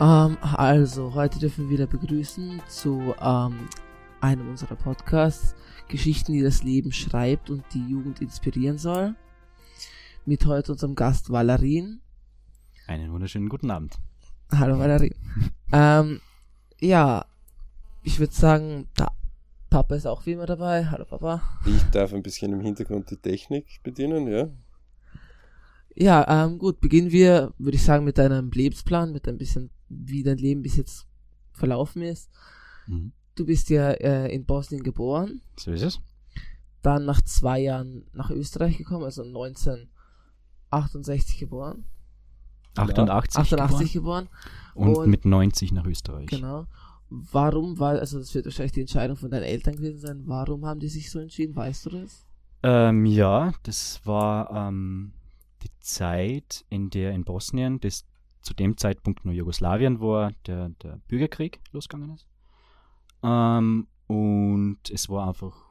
Ähm, also, heute dürfen wir wieder begrüßen zu ähm, einem unserer Podcasts, Geschichten, die das Leben schreibt und die Jugend inspirieren soll. Mit heute unserem Gast Valerin. Einen wunderschönen guten Abend. Hallo Valerin. ähm, ja, ich würde sagen, da, Papa ist auch wie immer dabei. Hallo Papa. Ich darf ein bisschen im Hintergrund die Technik bedienen, ja. Ja, ähm, gut, beginnen wir, würde ich sagen, mit deinem Lebensplan, mit ein bisschen, wie dein Leben bis jetzt verlaufen ist. Mhm. Du bist ja äh, in Bosnien geboren, So ist es. dann nach zwei Jahren nach Österreich gekommen, also 1968 geboren, 88, 88 geboren, geboren und, und- mit 90 nach Österreich. genau. Warum war, also das wird wahrscheinlich die Entscheidung von deinen Eltern gewesen sein, warum haben die sich so entschieden, weißt du das? Ähm, ja, das war ähm, die Zeit, in der in Bosnien, das zu dem Zeitpunkt nur Jugoslawien war, der, der Bürgerkrieg losgegangen ist. Ähm, und es war einfach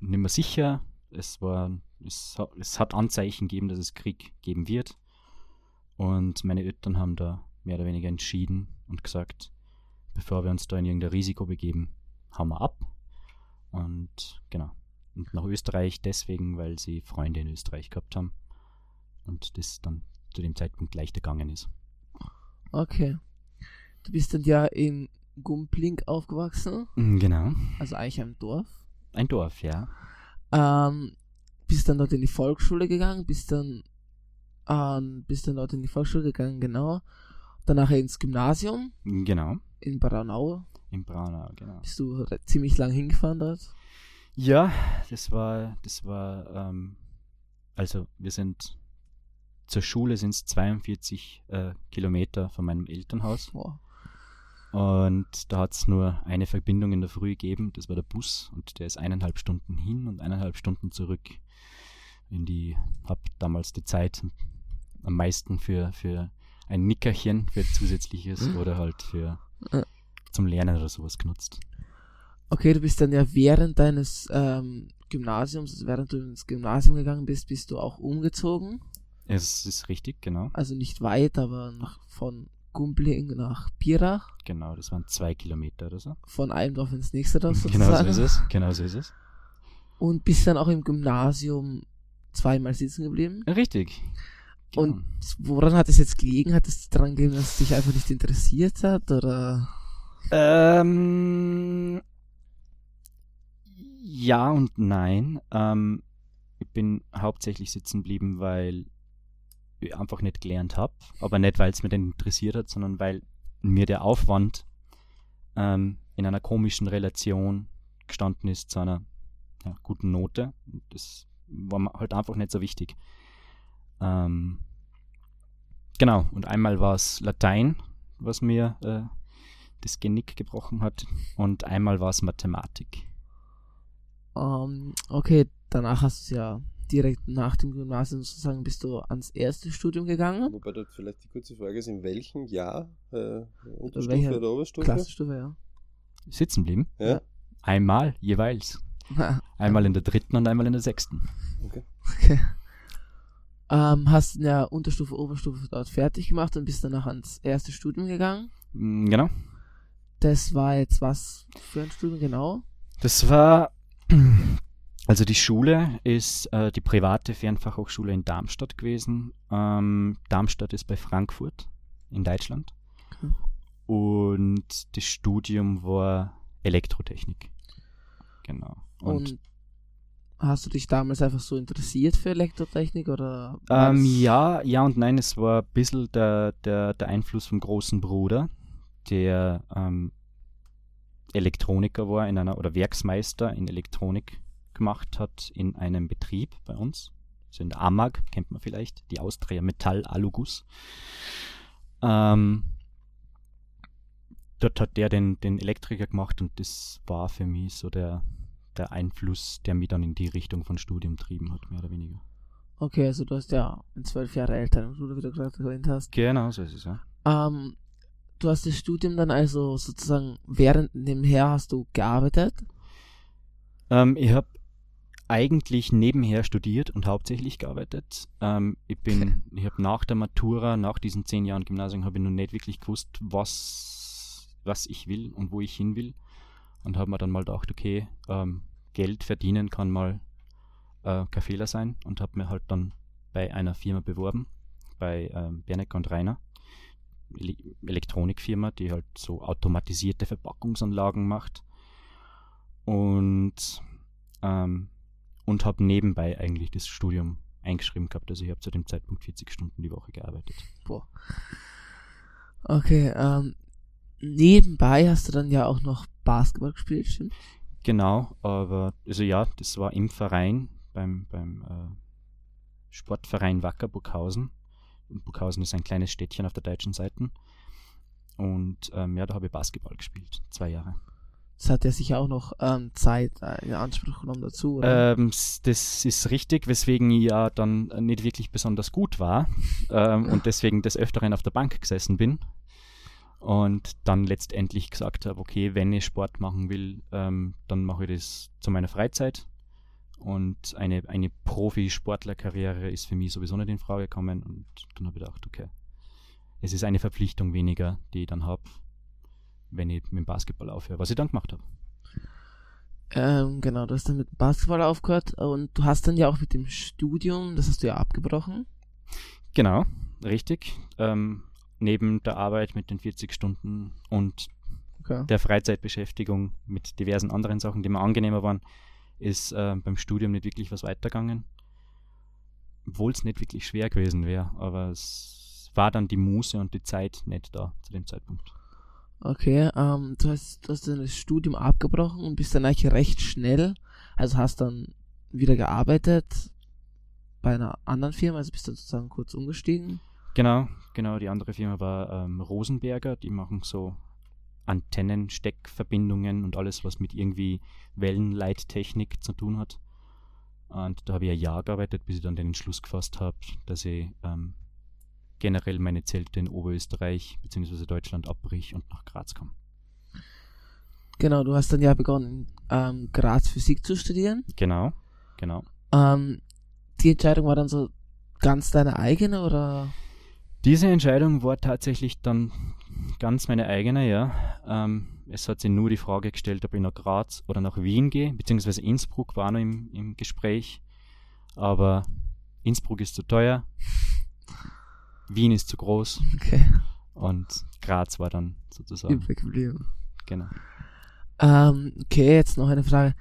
nicht mehr sicher. Es, war, es, hat, es hat Anzeichen gegeben, dass es Krieg geben wird. Und meine Eltern haben da mehr oder weniger entschieden und gesagt, bevor wir uns da in irgendein Risiko begeben, hauen wir ab. Und genau. Und nach Österreich deswegen, weil sie Freunde in Österreich gehabt haben. Und das dann zu dem Zeitpunkt leichter gegangen ist. Okay. Du bist dann ja in Gumpling aufgewachsen, Mm, Genau. also eigentlich einem Dorf. Ein Dorf, ja. Ähm, bist dann dort in die Volksschule gegangen, bist dann, ähm, bist dann dort in die Volksschule gegangen, genau. Danach ins Gymnasium Genau. in Braunau. In Braunau, genau. Bist du ziemlich lang hingefahren dort? Ja, das war, das war, ähm, also wir sind zur Schule sind es 42 äh, Kilometer von meinem Elternhaus. Boah. Und da hat es nur eine Verbindung in der Früh gegeben, das war der Bus und der ist eineinhalb Stunden hin und eineinhalb Stunden zurück. In die, hab damals die Zeit am meisten für, für ein Nickerchen, für zusätzliches oder halt für zum Lernen oder sowas genutzt. Okay, du bist dann ja während deines ähm, Gymnasiums, also während du ins Gymnasium gegangen bist, bist du auch umgezogen. Es ist richtig, genau. Also nicht weit, aber nach, von Gumpling nach Pirach. Genau, das waren zwei Kilometer oder so. Von einem Dorf ins nächste Dorf Genau sozusagen. so ist es. Genau so ist es. Und bist dann auch im Gymnasium zweimal sitzen geblieben. Richtig. Genau. Und woran hat es jetzt gelegen? Hat es daran gelegen, dass es dich einfach nicht interessiert hat? Oder? Ähm, ja und nein. Ähm, ich bin hauptsächlich sitzen geblieben, weil einfach nicht gelernt habe. Aber nicht, weil es mir denn interessiert hat, sondern weil mir der Aufwand ähm, in einer komischen Relation gestanden ist zu einer ja, guten Note. Das war halt einfach nicht so wichtig. Ähm, genau, und einmal war es Latein, was mir äh, das Genick gebrochen hat, und einmal war es Mathematik. Ähm, okay, danach hast du es ja direkt nach dem Gymnasium sozusagen bist du ans erste Studium gegangen. Wobei dort vielleicht die kurze Frage ist, in welchem Jahr? Äh, Unterstufe Welcher oder Oberstufe? Klassenstufe, ja. Sitzen blieben. Ja. Einmal jeweils. Einmal in der dritten und einmal in der sechsten. Okay. Okay. Ähm, hast ja Unterstufe, Oberstufe dort fertig gemacht und bist danach ans erste Studium gegangen. Mm, Genau. Das war jetzt was für ein Studium genau? Das war, also die Schule ist äh, die private Fernfachhochschule in Darmstadt gewesen. Ähm, Darmstadt ist bei Frankfurt in Deutschland. Okay. Und das Studium war Elektrotechnik. Genau. Und, hast du dich damals einfach so interessiert für Elektrotechnik oder? Ähm, ja, ja und nein, es war ein bisschen der, der, der Einfluss vom großen Bruder, der ähm, Elektroniker war in einer oder Werksmeister in Elektronik gemacht hat in einem Betrieb bei uns. Also in der AMAG, kennt man vielleicht, die Austria Metall Alugus. Ähm, dort hat der den, den Elektriker gemacht und das war für mich so der, der Einfluss, der mich dann in die Richtung von Studium trieben hat, mehr oder weniger. Okay, also du hast ja einen zwölf Jahre Bruder, wie du gerade erwähnt hast. Genau, so ist es, ja. Ähm, du hast das Studium dann also sozusagen während dem Her hast du gearbeitet. Ähm, ich habe eigentlich nebenher studiert und hauptsächlich gearbeitet. Ähm, ich bin, ich habe nach der Matura, nach diesen zehn Jahren Gymnasium, habe ich noch nicht wirklich gewusst, was, was ich will und wo ich hin will. Und habe mir dann mal gedacht, okay, ähm, Geld verdienen kann mal äh, kein Fehler sein und habe mir halt dann bei einer Firma beworben, bei ähm, Bernecker und Rainer, Ele Elektronikfirma, die halt so automatisierte Verpackungsanlagen macht. Und ähm, und habe nebenbei eigentlich das Studium eingeschrieben gehabt. Also ich habe zu dem Zeitpunkt 40 Stunden die Woche gearbeitet. Boah. Okay, ähm, nebenbei hast du dann ja auch noch Basketball gespielt, stimmt? Genau, aber also ja, das war im Verein, beim, beim äh, Sportverein Wacker Burghausen. Und Burghausen ist ein kleines Städtchen auf der deutschen Seite. Und ähm, ja, da habe ich Basketball gespielt, zwei Jahre. Das hat ja sicher auch noch ähm, Zeit äh, in Anspruch genommen dazu? Ähm, das ist richtig, weswegen ich ja dann nicht wirklich besonders gut war ähm, und deswegen des Öfteren auf der Bank gesessen bin und dann letztendlich gesagt habe, okay, wenn ich Sport machen will, ähm, dann mache ich das zu meiner Freizeit und eine, eine Profisportlerkarriere ist für mich sowieso nicht in Frage gekommen und dann habe ich gedacht, okay, es ist eine Verpflichtung weniger, die ich dann habe wenn ich mit dem Basketball aufhöre, was ich dann gemacht habe. Ähm, genau, du hast dann mit Basketball aufgehört und du hast dann ja auch mit dem Studium, das hast du ja abgebrochen. Genau, richtig. Ähm, neben der Arbeit mit den 40 Stunden und okay. der Freizeitbeschäftigung mit diversen anderen Sachen, die mir angenehmer waren, ist äh, beim Studium nicht wirklich was weitergegangen. Obwohl es nicht wirklich schwer gewesen wäre, aber es war dann die Muße und die Zeit nicht da zu dem Zeitpunkt. Okay, ähm, du hast, du hast dann Studium abgebrochen und bist dann eigentlich recht schnell, also hast dann wieder gearbeitet bei einer anderen Firma, also bist dann sozusagen kurz umgestiegen. Genau, genau, die andere Firma war ähm, Rosenberger, die machen so Antennen, Steckverbindungen und alles, was mit irgendwie Wellenleittechnik zu tun hat. Und da habe ich ein Jahr gearbeitet, bis ich dann den Entschluss gefasst habe, dass ich ähm, generell meine Zelte in Oberösterreich bzw. Deutschland abbrich und nach Graz komme. Genau, du hast dann ja begonnen, ähm, Graz Physik zu studieren. Genau, genau. Ähm, die Entscheidung war dann so ganz deine eigene oder? Diese Entscheidung war tatsächlich dann ganz meine eigene, ja. Ähm, es hat sich nur die Frage gestellt, ob ich nach Graz oder nach Wien gehe, beziehungsweise Innsbruck war noch im, im Gespräch. Aber Innsbruck ist zu teuer. Wien ist zu groß. Okay. Und Graz war dann sozusagen. Übrig geblieben. Genau. Ähm, okay, jetzt noch eine Frage.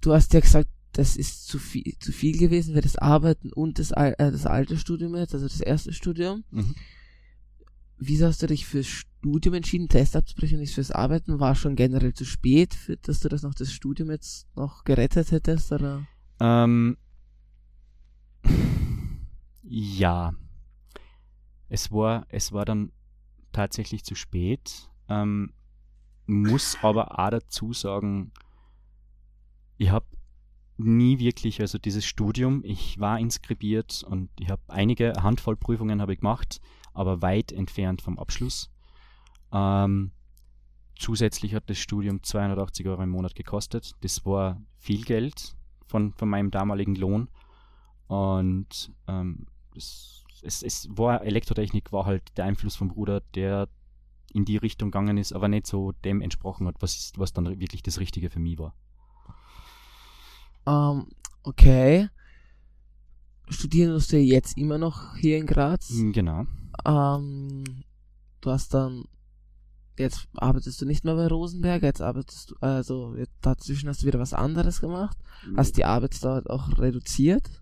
Du hast ja gesagt, das ist zu viel, zu viel gewesen für das Arbeiten und das, äh, das alte Studium jetzt, also das erste Studium. Mhm. Wieso hast du dich fürs Studium entschieden, Test abzubrechen und nicht fürs Arbeiten? War schon generell zu spät, für, dass du das noch das Studium jetzt noch gerettet hättest, oder? Ähm, ja, es war, es war dann tatsächlich zu spät. Ähm, muss aber auch dazu sagen, ich habe nie wirklich, also dieses Studium, ich war inskribiert und ich habe einige Handvoll Prüfungen habe ich gemacht, aber weit entfernt vom Abschluss. Ähm, zusätzlich hat das Studium 280 Euro im Monat gekostet. Das war viel Geld von, von meinem damaligen Lohn. Und ähm, das es, es war Elektrotechnik war halt der Einfluss vom Bruder, der in die Richtung gegangen ist, aber nicht so dem entsprochen hat, was, was dann wirklich das Richtige für mich war. Um, ähm, okay. Studieren musst du jetzt immer noch hier in Graz? Mm, genau. Um, ähm, du hast dann, jetzt arbeitest du nicht mehr bei Rosenberg, jetzt arbeitest du, also dazwischen hast du wieder was anderes gemacht, hast die Arbeitsdauer auch reduziert?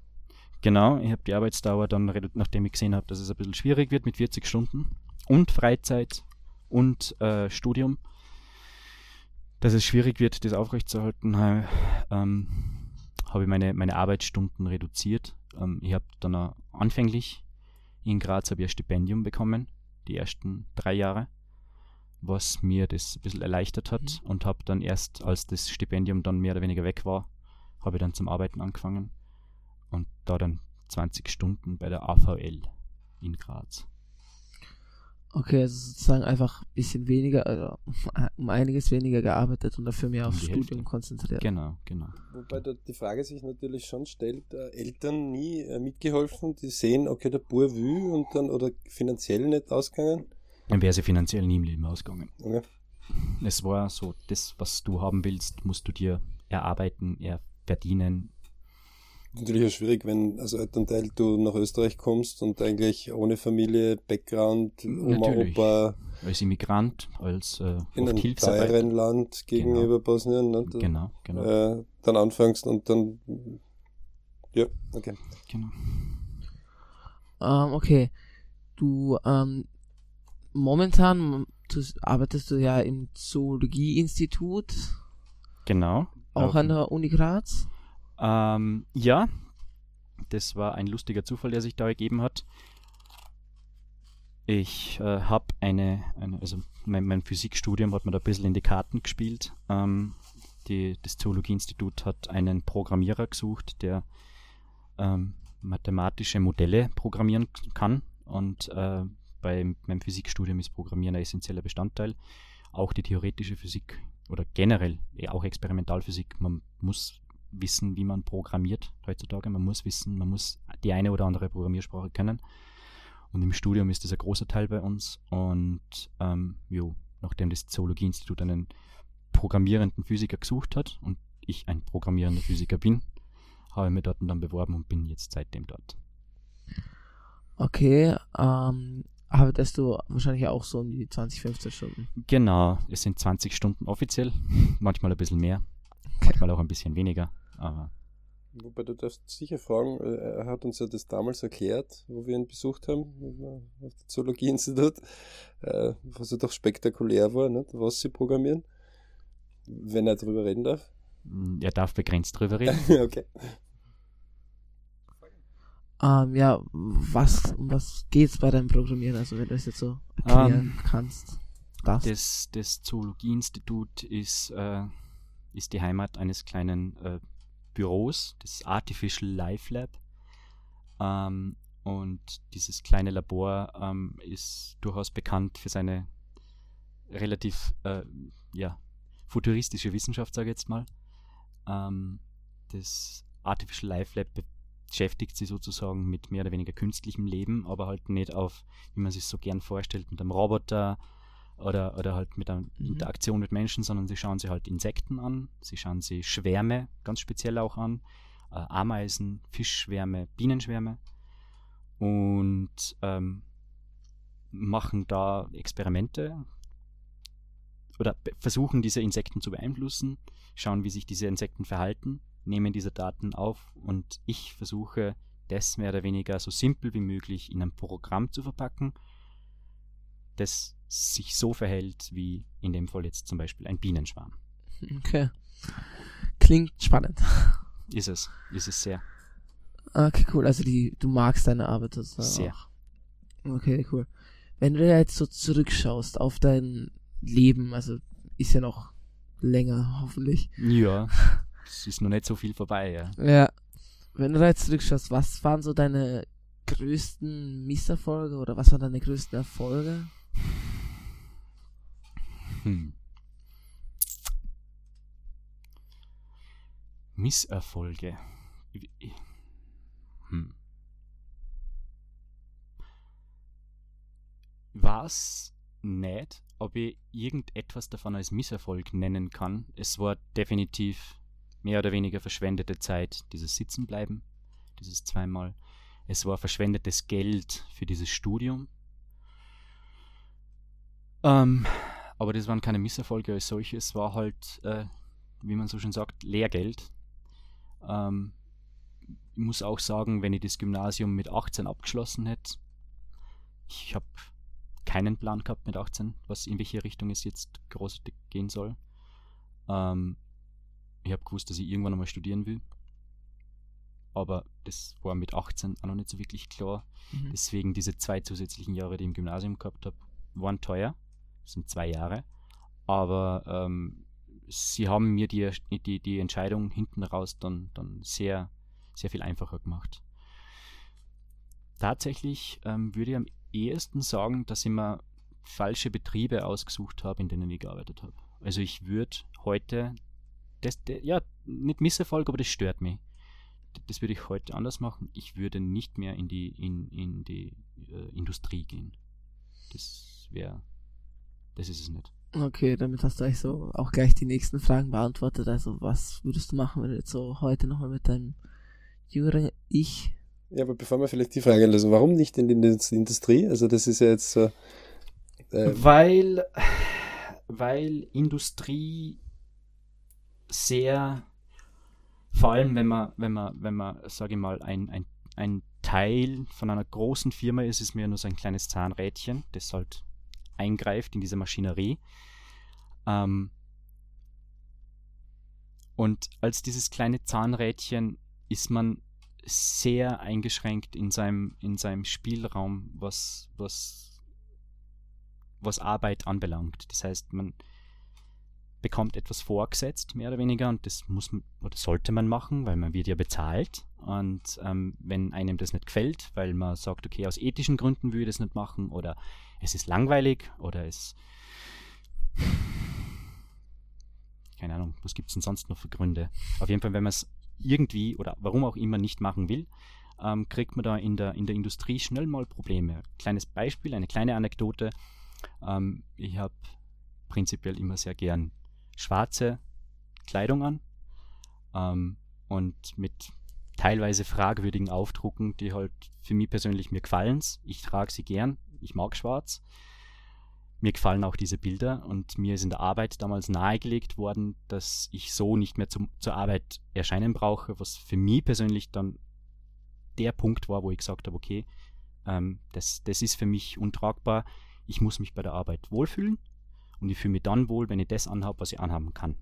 Genau, ich habe die Arbeitsdauer dann, nachdem ich gesehen habe, dass es ein bisschen schwierig wird mit 40 Stunden und Freizeit und äh, Studium, dass es schwierig wird, das aufrechtzuerhalten, ähm, habe ich meine, meine Arbeitsstunden reduziert. Ähm, ich habe dann auch anfänglich in Graz ich ein Stipendium bekommen, die ersten drei Jahre, was mir das ein bisschen erleichtert hat mhm. und habe dann erst, als das Stipendium dann mehr oder weniger weg war, habe ich dann zum Arbeiten angefangen und da dann 20 Stunden bei der AVL in Graz. Okay, also sozusagen einfach ein bisschen weniger, also um einiges weniger gearbeitet und dafür mehr aufs Studium konzentriert. Genau, genau. Wobei da die Frage sich natürlich schon stellt, äh, Eltern nie äh, mitgeholfen, die sehen, okay, der Bub will und dann oder finanziell nicht ausgegangen. Dann wäre sie finanziell nie im Leben ausgegangen. Okay. Es war so, das, was du haben willst, musst du dir erarbeiten, er verdienen. Natürlich auch schwierig, wenn als Elternteil du nach Österreich kommst und eigentlich ohne Familie, Background, Oma, Natürlich. Opa Als Immigrant, als äh, in oft einem teuren Land gegenüber Bosnien. Ne? Da, Genau, genau, äh, dann anfängst und dann ja, okay. genau. Ähm, okay. Du, ähm, momentan du, arbeitest du ja im Zoologieinstitut, Genau. auch an der Uni Graz. Ähm, ja, das war ein lustiger Zufall, der sich da ergeben hat. Ich äh, habe eine, eine, also mein, mein Physikstudium hat mir da ein bisschen in die Karten gespielt. Ähm, die, das Zoologieinstitut hat einen Programmierer gesucht, der ähm, mathematische Modelle programmieren kann. Und äh, bei meinem Physikstudium ist Programmieren ein essentieller Bestandteil. Auch die theoretische Physik oder generell eh auch Experimentalphysik. Man muss wissen, wie man programmiert heutzutage. Man muss wissen, man muss die eine oder andere Programmiersprache können. Und im Studium ist das ein großer Teil bei uns. Und ähm, jo, nachdem das Zoologieinstitut einen programmierenden Physiker gesucht hat und ich ein programmierender Physiker bin, habe ich mich dort dann beworben und bin jetzt seitdem dort. Okay, ähm, arbeitest du wahrscheinlich auch so um die 20, 15 Stunden. Genau, es sind 20 Stunden offiziell, manchmal ein bisschen mehr, manchmal auch ein bisschen weniger, aber Wobei du darfst sicher fragen, äh, er hat uns ja das damals erklärt, wo wir ihn besucht haben, auf dem Zoologieinstitut, äh, was ja doch spektakulär war, nicht? was sie programmieren, wenn er darüber reden darf. mm, er darf begrenzt drüber reden. okay. Ähm, ja, was, um was geht's bei deinem Programmieren? Also wenn du es jetzt so erklären Ähm, kannst. Das. Das, das Zoologieinstitut ist, äh, ist die Heimat eines kleinen äh, Büros, das Artificial Life Lab. Ähm, und dieses kleine Labor ähm, ist durchaus bekannt für seine relativ äh, ja, futuristische Wissenschaft, sage ich jetzt mal. Ähm, das Artificial Life Lab beschäftigt sich sozusagen mit mehr oder weniger künstlichem Leben, aber halt nicht auf, wie man sich so gern vorstellt, mit einem Roboter oder, oder halt mit einer Mhm. Interaktion mit Menschen, sondern sie schauen sich halt Insekten an, sie schauen sich Schwärme ganz speziell auch an, äh, Ameisen, Fischschwärme, Bienenschwärme und ähm, machen da Experimente oder versuchen diese Insekten zu beeinflussen, schauen, wie sich diese Insekten verhalten, nehmen diese Daten auf und ich versuche das mehr oder weniger so simpel wie möglich in ein Programm zu verpacken, das sich so verhält wie in dem Fall jetzt zum Beispiel ein Bienenschwarm. Okay. Klingt spannend. Ist es, ist es sehr. Okay, cool. Also die, du magst deine Arbeit sozusagen Sehr. auch. Okay, cool. Wenn du jetzt so zurückschaust auf dein Leben, also ist ja noch länger, hoffentlich. Ja, es ist noch nicht so viel vorbei, ja. Ja. Wenn du da jetzt zurückschaust, was waren so deine größten Misserfolge oder was waren deine größten Erfolge? Hm. Misserfolge. Hm. Weiß nicht, ob ich irgendetwas davon als Misserfolg nennen kann. Es war definitiv mehr oder weniger verschwendete Zeit, dieses Sitzenbleiben, dieses zweimal. Es war verschwendetes Geld für dieses Studium. Ähm, aber das waren keine Misserfolge als solches, war halt, äh, wie man so schön sagt, Lehrgeld. Ähm, ich muss auch sagen, wenn ich das Gymnasium mit 18 abgeschlossen hätte, ich habe keinen Plan gehabt mit 18, was in welche Richtung es jetzt groß gehen soll. Ähm, ich habe gewusst, dass ich irgendwann einmal studieren will. Aber das war mit 18 auch noch nicht so wirklich klar. Mhm. Deswegen diese zwei zusätzlichen Jahre, die ich im Gymnasium gehabt habe, waren teuer. Sind zwei Jahre. Aber ähm, sie haben mir die, die, die Entscheidung hinten raus dann, dann sehr, sehr viel einfacher gemacht. Tatsächlich ähm, würde ich am ehesten sagen, dass ich mir falsche Betriebe ausgesucht habe, in denen ich gearbeitet habe. Also ich würde heute, das, das, ja, nicht Misserfolg, aber das stört mich. Das würde ich heute anders machen. Ich würde nicht mehr in die, in, in die äh, Industrie gehen. Das wäre, das ist es nicht. Okay, damit hast du eigentlich so auch gleich die nächsten Fragen beantwortet. Also was würdest du machen, wenn du jetzt so heute nochmal mit deinem jüngeren Ich ja, aber bevor wir vielleicht die Frage lösen, warum nicht in die Industrie? Also das ist ja jetzt so. Äh weil, weil Industrie sehr, vor allem wenn man, wenn man, wenn man, sage ich mal, ein, ein, ein Teil von einer großen Firma ist, ist mir nur so ein kleines Zahnrädchen, das halt eingreift in diese Maschinerie. Ähm, und als dieses kleine Zahnrädchen ist man sehr eingeschränkt in seinem, in seinem Spielraum, was, was, was Arbeit anbelangt. Das heißt, man bekommt etwas vorgesetzt, mehr oder weniger, und das muss man, oder sollte man machen, weil man wird ja bezahlt. Und ähm, wenn einem das nicht gefällt, weil man sagt, okay, aus ethischen Gründen würde ich das nicht machen, oder es ist langweilig, oder es keine Ahnung, was gibt es denn sonst noch für Gründe? Auf jeden Fall, wenn man es irgendwie oder warum auch immer nicht machen will, ähm, kriegt man da in der, in der Industrie schnell mal Probleme. Kleines Beispiel, eine kleine Anekdote. Ähm, ich habe prinzipiell immer sehr gern schwarze Kleidung an ähm, und mit teilweise fragwürdigen Aufdrucken, die halt für mich persönlich mir gefallen. Ich trage sie gern, ich mag schwarz mir gefallen auch diese Bilder und mir ist in der Arbeit damals nahegelegt worden, dass ich so nicht mehr zum, zur Arbeit erscheinen brauche, was für mich persönlich dann der Punkt war, wo ich gesagt habe, okay, ähm, das, das ist für mich untragbar. Ich muss mich bei der Arbeit wohlfühlen und ich fühle mich dann wohl, wenn ich das anhabe, was ich anhaben kann.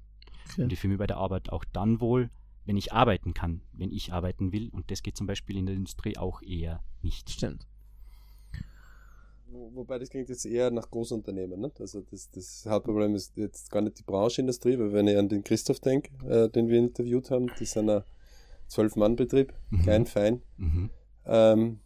Okay. Und ich fühle mich bei der Arbeit auch dann wohl, wenn ich arbeiten kann, wenn ich arbeiten will. Und das geht zum Beispiel in der Industrie auch eher nicht. Stimmt wobei das klingt jetzt eher nach Großunternehmen. Ne? Also das, das Hauptproblem ist jetzt gar nicht die Brancheindustrie, weil wenn ich an den Christoph denke, äh, den wir interviewt haben, das ist ein Zwölf-Mann-Betrieb, mhm. klein, fein. Mhm. Ähm,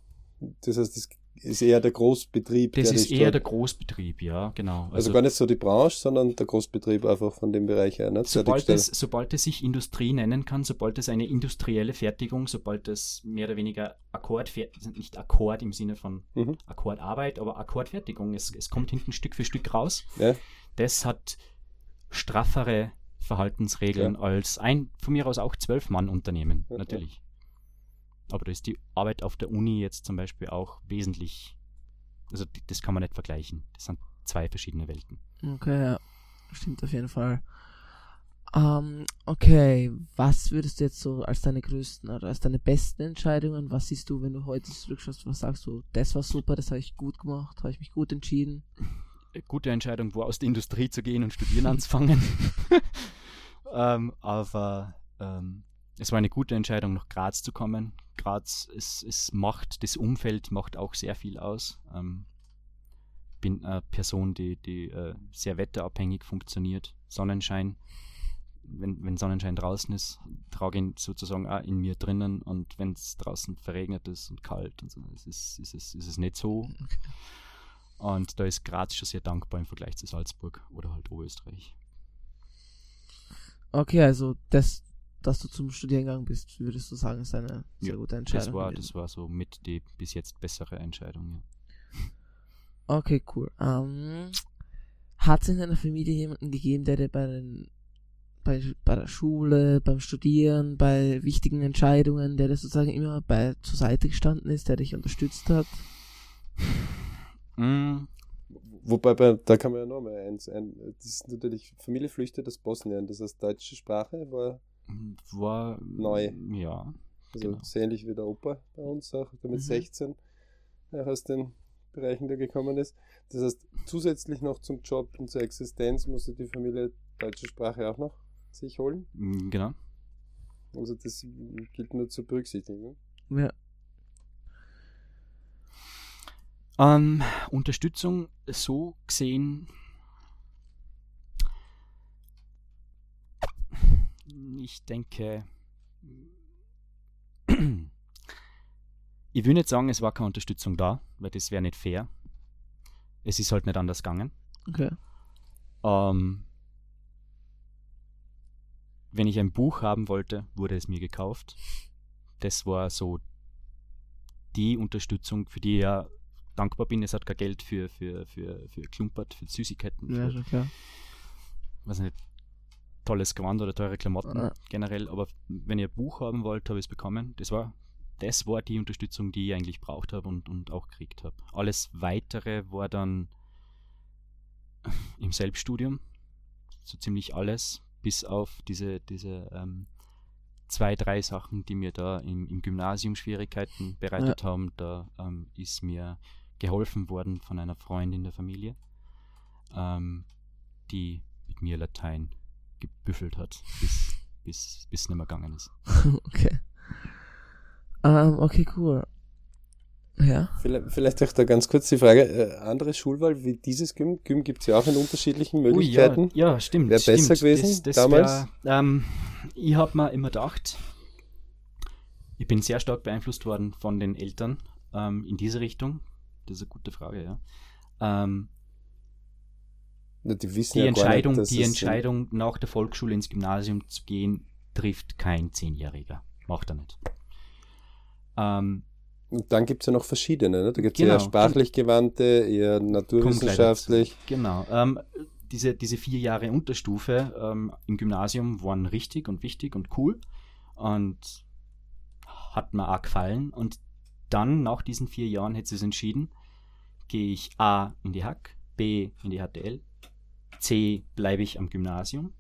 das heißt, das ist eher der Großbetrieb. Das ist eher der Großbetrieb, ja, genau. Also, also, gar nicht so die Branche, sondern der Großbetrieb einfach von dem Bereich her. Ne? Sobald, es, sobald es sich Industrie nennen kann, sobald es eine industrielle Fertigung, sobald es mehr oder weniger Akkord, nicht Akkord im Sinne von mhm. Akkordarbeit, aber Akkordfertigung, es, es kommt hinten Stück für Stück raus. Ja. Das hat straffere Verhaltensregeln ja. als ein, von mir aus auch Zwölf-Mann-Unternehmen, ja, natürlich. Aber da ist die Arbeit auf der Uni jetzt zum Beispiel auch wesentlich, also das kann man nicht vergleichen. Das sind zwei verschiedene Welten. Okay, ja. Stimmt auf jeden Fall. Um, ähm, okay, was würdest du jetzt so als deine größten oder als deine besten Entscheidungen, was siehst du, wenn du heute zurückschaust, was sagst du, das war super, das habe ich gut gemacht, habe ich mich gut entschieden? Gute Entscheidung, wo aus der Industrie zu gehen und studieren anzufangen. ähm, aber ähm, es war eine gute Entscheidung, nach Graz zu kommen. Graz, es, es macht, das Umfeld macht auch sehr viel aus. Ähm, bin eine Person, die, die äh, sehr wetterabhängig funktioniert. Sonnenschein, wenn, wenn Sonnenschein draußen ist, trage ich ihn sozusagen auch in mir drinnen und wenn es draußen verregnet ist und kalt und so, ist es, ist es, ist es nicht so. Okay. Und da ist Graz schon sehr dankbar im Vergleich zu Salzburg oder halt Oberösterreich. Okay, also das, dass du zum Studieren gegangen bist, würdest du sagen, ist eine sehr ja, gute Entscheidung. Das war, das war so mit die bis jetzt bessere Entscheidung, ja. Okay, cool. Ähm, hat es in deiner Familie jemanden gegeben, der dir bei, den, bei, bei der Schule, beim Studieren, bei wichtigen Entscheidungen, der dir sozusagen immer bei zur Seite gestanden ist, der dich unterstützt hat? Mm. Wobei, bei, da kann man ja noch mal eins ein. Das ist natürlich Familie flüchtet aus Bosnien, das heißt deutsche Sprache war war neu. Ja. Also genau. sehr ähnlich wie der Opa bei uns, auch der mit mhm. 16 ja, aus den Bereichen, der gekommen ist. Das heißt, zusätzlich noch zum Job und zur Existenz musste die Familie deutsche Sprache auch noch sich holen. Mm, genau. Also das gilt nur zu berücksichtigen. Ja. Ähm, Unterstützung so gesehen ich denke, ich will nicht sagen, es war keine Unterstützung da, weil das wäre nicht fair. es ist halt nicht anders gegangen. Okay. Ähm, wenn ich ein Buch haben wollte, wurde es mir gekauft. Das war so die Unterstützung, für die ich ja dankbar bin. Es hat kein Geld für, für, für, für Klumpert, für Süßigkeiten, Ja, für, klar. weiß nicht, tolles Gewand oder teure Klamotten Ja. generell. Aber wenn ihr ein Buch haben wollt, habe ich es bekommen. Das war, das war die Unterstützung, die ich eigentlich braucht habe und, und auch gekriegt habe. Alles weitere war dann im Selbststudium. So ziemlich alles, bis auf diese, diese ähm, zwei, drei Sachen, die mir da im, im Gymnasium Schwierigkeiten bereitet haben. Da ähm, ist mir geholfen worden von einer Freundin der Familie, ähm, die mit mir Latein gebüffelt hat, bis, bis, bis es nicht mehr gegangen ist. okay. Ähm, okay, cool. Ja. Vielleicht, vielleicht auch da ganz kurz die Frage, äh, andere Schulwahl wie dieses Gym, Gym gibt es ja auch in unterschiedlichen Möglichkeiten. Ui, ja, ja, stimmt. Wär besser stimmt. gewesen damals? wär, ähm, ich habe mir immer gedacht, ich bin sehr stark beeinflusst worden von den Eltern ähm, in diese Richtung. Das ist eine gute Frage, ja. Ähm, die wissen die ja Entscheidung, nicht, die Entscheidung nach der Volksschule ins Gymnasium zu gehen, trifft kein Zehnjähriger. Macht er nicht. Ähm, Und dann gibt es ja noch verschiedene, ne? Da gibt es Genau. eher sprachlich gewandte, eher naturwissenschaftlich. Genau. Ähm, diese, diese vier Jahre Unterstufe ähm, im Gymnasium waren richtig und wichtig und cool und hat mir auch gefallen. Und dann, nach diesen vier Jahren, hätte es entschieden, gehe ich A in die Hack, B in die HTL, C bleibe ich am Gymnasium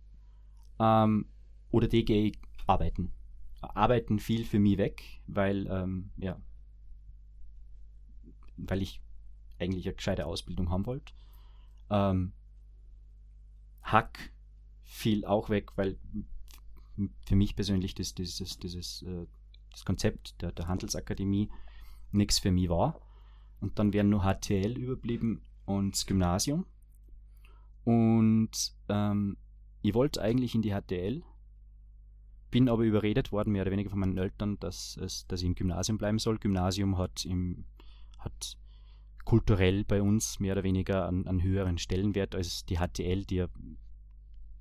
ähm, oder D gehe ich arbeiten. Arbeiten fiel für mich weg, weil, ähm, ja, weil ich eigentlich eine gescheite Ausbildung haben wollte. Ähm, Hack fiel auch weg, weil für mich persönlich das, dieses, dieses, äh, das Konzept der, der Handelsakademie nichts für mich war. Und dann wären nur HTL überblieben und das Gymnasium. Und ähm, ich wollte eigentlich in die HTL, bin aber überredet worden, mehr oder weniger von meinen Eltern, dass, es, dass ich im Gymnasium bleiben soll. Gymnasium hat, im, hat kulturell bei uns mehr oder weniger einen, einen höheren Stellenwert als die HTL, die ja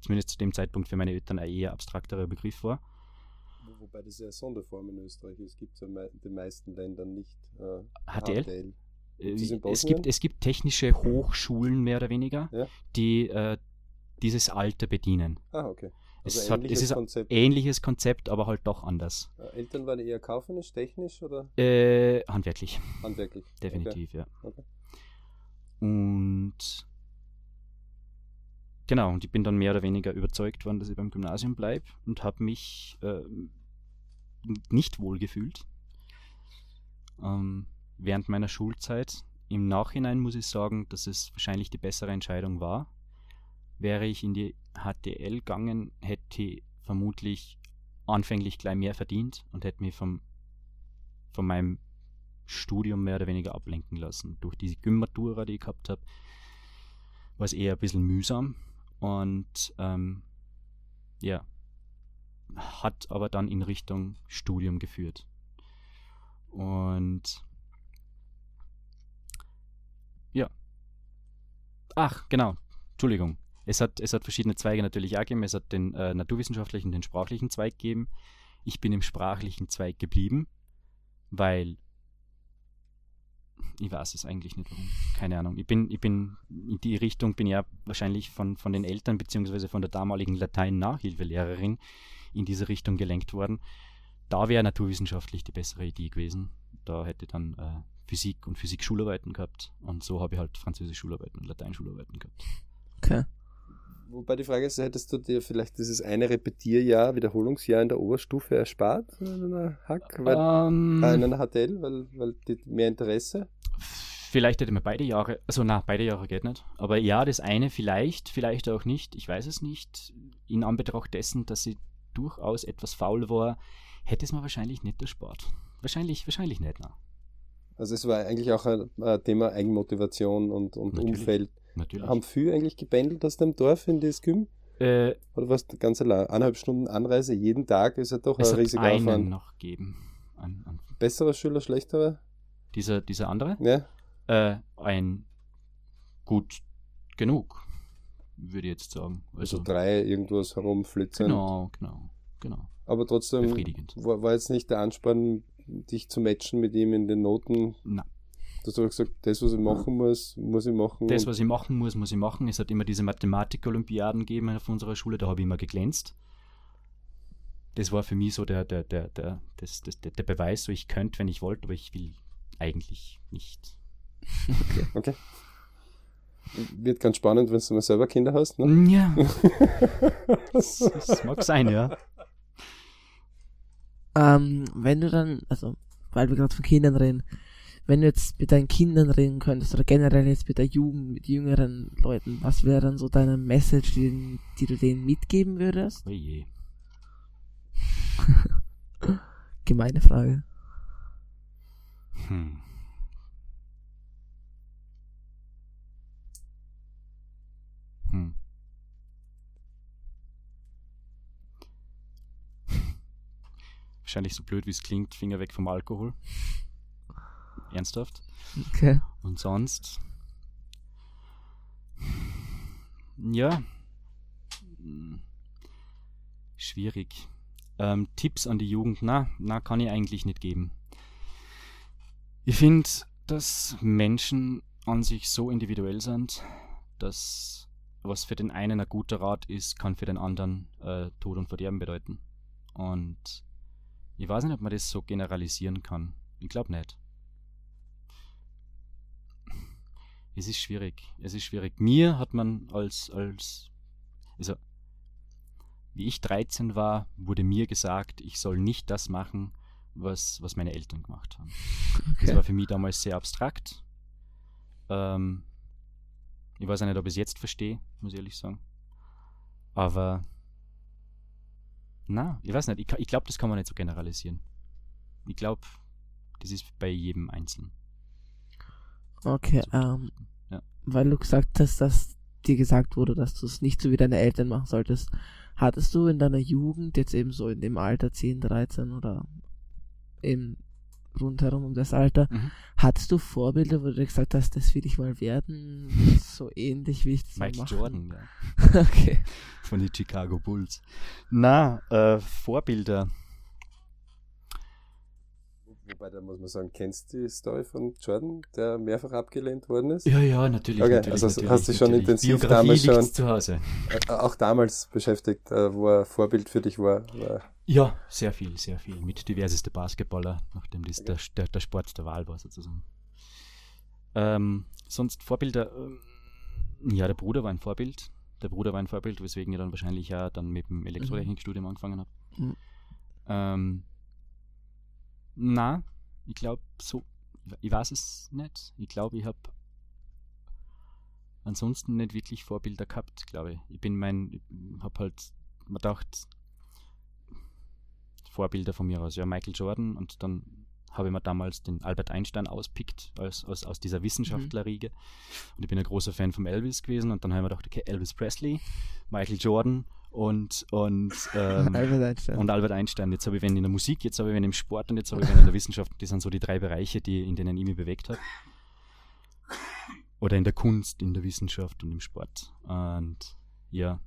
zumindest zu dem Zeitpunkt für meine Eltern ein eher abstrakterer Begriff war. Wo- Wobei das ja eine Sonderform in Österreich ist. Es gibt ja in den meisten Ländern nicht äh, HTL? In Es Bosnien? gibt, es gibt technische Hochschulen mehr oder weniger, Ja. die äh, dieses Alter bedienen. Ah, okay. Es, Also hat, es ist ein Konzept. ähnliches Konzept, aber halt doch anders. Äh, Eltern waren eher kaufmännisch, technisch oder Äh, handwerklich, handwerklich? definitiv, ja. Okay. Und genau, und ich bin dann mehr oder weniger überzeugt worden, dass ich beim Gymnasium bleibe und habe mich äh, nicht wohl gefühlt ähm, während meiner Schulzeit. Im Nachhinein muss ich sagen, dass es wahrscheinlich die bessere Entscheidung war. Wäre ich in die HTL gegangen, hätte ich vermutlich anfänglich gleich mehr verdient und hätte mich vom, von meinem Studium mehr oder weniger ablenken lassen. Durch diese Gymmatura, die ich gehabt habe, war es eher ein bisschen mühsam und ähm, ja, hat aber dann in Richtung Studium geführt. Und ja. Ach, genau. Entschuldigung. Es hat, es hat verschiedene Zweige natürlich auch gegeben. Es hat den äh, naturwissenschaftlichen den sprachlichen Zweig gegeben. Ich bin im sprachlichen Zweig geblieben, weil ich weiß es eigentlich nicht warum. Keine Ahnung. Ich bin, ich bin in die Richtung bin ja wahrscheinlich von, von den Eltern beziehungsweise von der damaligen Latein-Nachhilfelehrerin in diese Richtung gelenkt worden. Da wäre naturwissenschaftlich die bessere Idee gewesen. Da hätte ich dann äh, Physik und Physik-Schularbeiten gehabt. Und so habe ich halt Französisch-Schularbeiten und Latein-Schularbeiten gehabt. Okay. Wobei die Frage ist, hättest du dir vielleicht dieses eine Repetierjahr, Wiederholungsjahr in der Oberstufe erspart in einer Hack, weil, Ähm, äh, in einer HTL, weil, weil die, mehr Interesse? Vielleicht hätte man beide Jahre, also na, beide Jahre geht nicht. Aber ja, das eine vielleicht, vielleicht auch nicht. Ich weiß es nicht. In Anbetracht dessen, dass sie durchaus etwas faul war, hätte es mir wahrscheinlich nicht erspart. Wahrscheinlich, wahrscheinlich nicht, na. Also es war eigentlich auch ein, ein Thema Eigenmotivation und, und Natürlich. Umfeld. Natürlich. Haben viele eigentlich gebändelt aus dem Dorf in das Gym? äh, Oder was ganz allein? Eineinhalb Stunden Anreise jeden Tag ist ja doch es ein hat riesiger einen Aufwand. noch gegeben. Ein, ein, Besserer Schüler, schlechterer? dieser, dieser andere. Ja. Äh, ein gut genug, würde ich jetzt sagen. Also, also drei irgendwas herumflitzen. Genau, genau, genau. Aber trotzdem war, war, jetzt nicht der Ansporn, dich zu matchen mit ihm in den Noten. Nein. Du hast gesagt, das, was ich machen muss, muss ich machen. Das, was ich machen muss, muss ich machen. Es hat immer diese Mathematik-Olympiaden gegeben auf unserer Schule, da habe ich immer geglänzt. Das war für mich so der, der, der, der, das, das, der, der Beweis, so ich könnte, wenn ich wollte, aber ich will eigentlich nicht. Okay. okay. Wird ganz spannend, wenn du mal selber Kinder hast, ne? Ja. das, das mag sein, ja. Ähm, wenn du dann, also, weil wir gerade von Kindern reden, wenn du jetzt mit deinen Kindern reden könntest oder generell jetzt mit der Jugend, mit jüngeren Leuten, was wäre dann so deine Message, die, die du denen mitgeben würdest? Oh je. Gemeine Frage. Hm. Hm. Wahrscheinlich so blöd wie es klingt, Finger weg vom Alkohol. Ernsthaft. Okay. Und sonst. Ja. Schwierig. Ähm, Tipps an die Jugend, na, na, kann ich eigentlich nicht geben. Ich finde, dass Menschen an sich so individuell sind, dass was für den einen ein guter Rat ist, kann für den anderen äh, Tod und Verderben bedeuten. Und ich weiß nicht, ob man das so generalisieren kann. Ich glaube nicht. Es ist schwierig. Es ist schwierig. Mir hat man als, als, also, wie ich 13 war, wurde mir gesagt, ich soll nicht das machen, was, was meine Eltern gemacht haben. Okay. Das war für mich damals sehr abstrakt. Ähm, ich weiß auch nicht, ob ich es jetzt verstehe, muss ich ehrlich sagen. Aber na, ich weiß nicht, ich, ich glaube, das kann man nicht so generalisieren. Ich glaube, das ist bei jedem Einzelnen. Okay, ähm, ja. weil du gesagt hast, dass dir gesagt wurde, dass du es nicht so wie deine Eltern machen solltest. Hattest du in deiner Jugend, jetzt eben so in dem Alter 10, 13 oder im rundherum um das Alter. Mhm. Hattest du Vorbilder, wo du gesagt hast, das will ich mal werden? So ähnlich wie ich das Michael machen. Jordan, ja. okay. Von den Chicago Bulls. Na, äh, Vorbilder. Wobei, da muss man sagen, kennst du die Story von Jordan, der mehrfach abgelehnt worden ist? Ja, ja, natürlich. Okay, natürlich, also natürlich, hast du schon natürlich. intensiv Biografie damals schon, zu Hause. Äh, auch damals beschäftigt, äh, wo er Vorbild für dich war? war ja, sehr viel, sehr viel. Mit diverseste Basketballer, nachdem das okay. der, der, Sport der Wahl war, sozusagen. Ähm, sonst Vorbilder, ähm, ja, der Bruder war ein Vorbild. Der Bruder war ein Vorbild, weswegen ich dann wahrscheinlich ja dann mit dem Elektrotechnikstudium mhm. angefangen habe. Mhm. Ähm, na, ich glaube so, ich weiß es nicht. Ich glaube, ich habe ansonsten nicht wirklich Vorbilder gehabt, glaube ich. Ich bin mein, habe halt, man gedacht, Vorbilder von mir aus, ja, Michael Jordan und dann habe ich mir damals den Albert Einstein auspickt als, aus, aus dieser Wissenschaftlerriege. Mhm. Und ich bin ein großer Fan von Elvis gewesen und dann habe ich mir gedacht, okay, Elvis Presley, Michael Jordan und, und, ähm, Albert Einstein. und Albert Einstein. Jetzt habe ich wenn in der Musik, jetzt habe ich wenn im Sport und jetzt habe ich wenn in der Wissenschaft. Das sind so die drei Bereiche, die, in denen ich mich bewegt habe. Oder in der Kunst, in der Wissenschaft und im Sport. Und ja,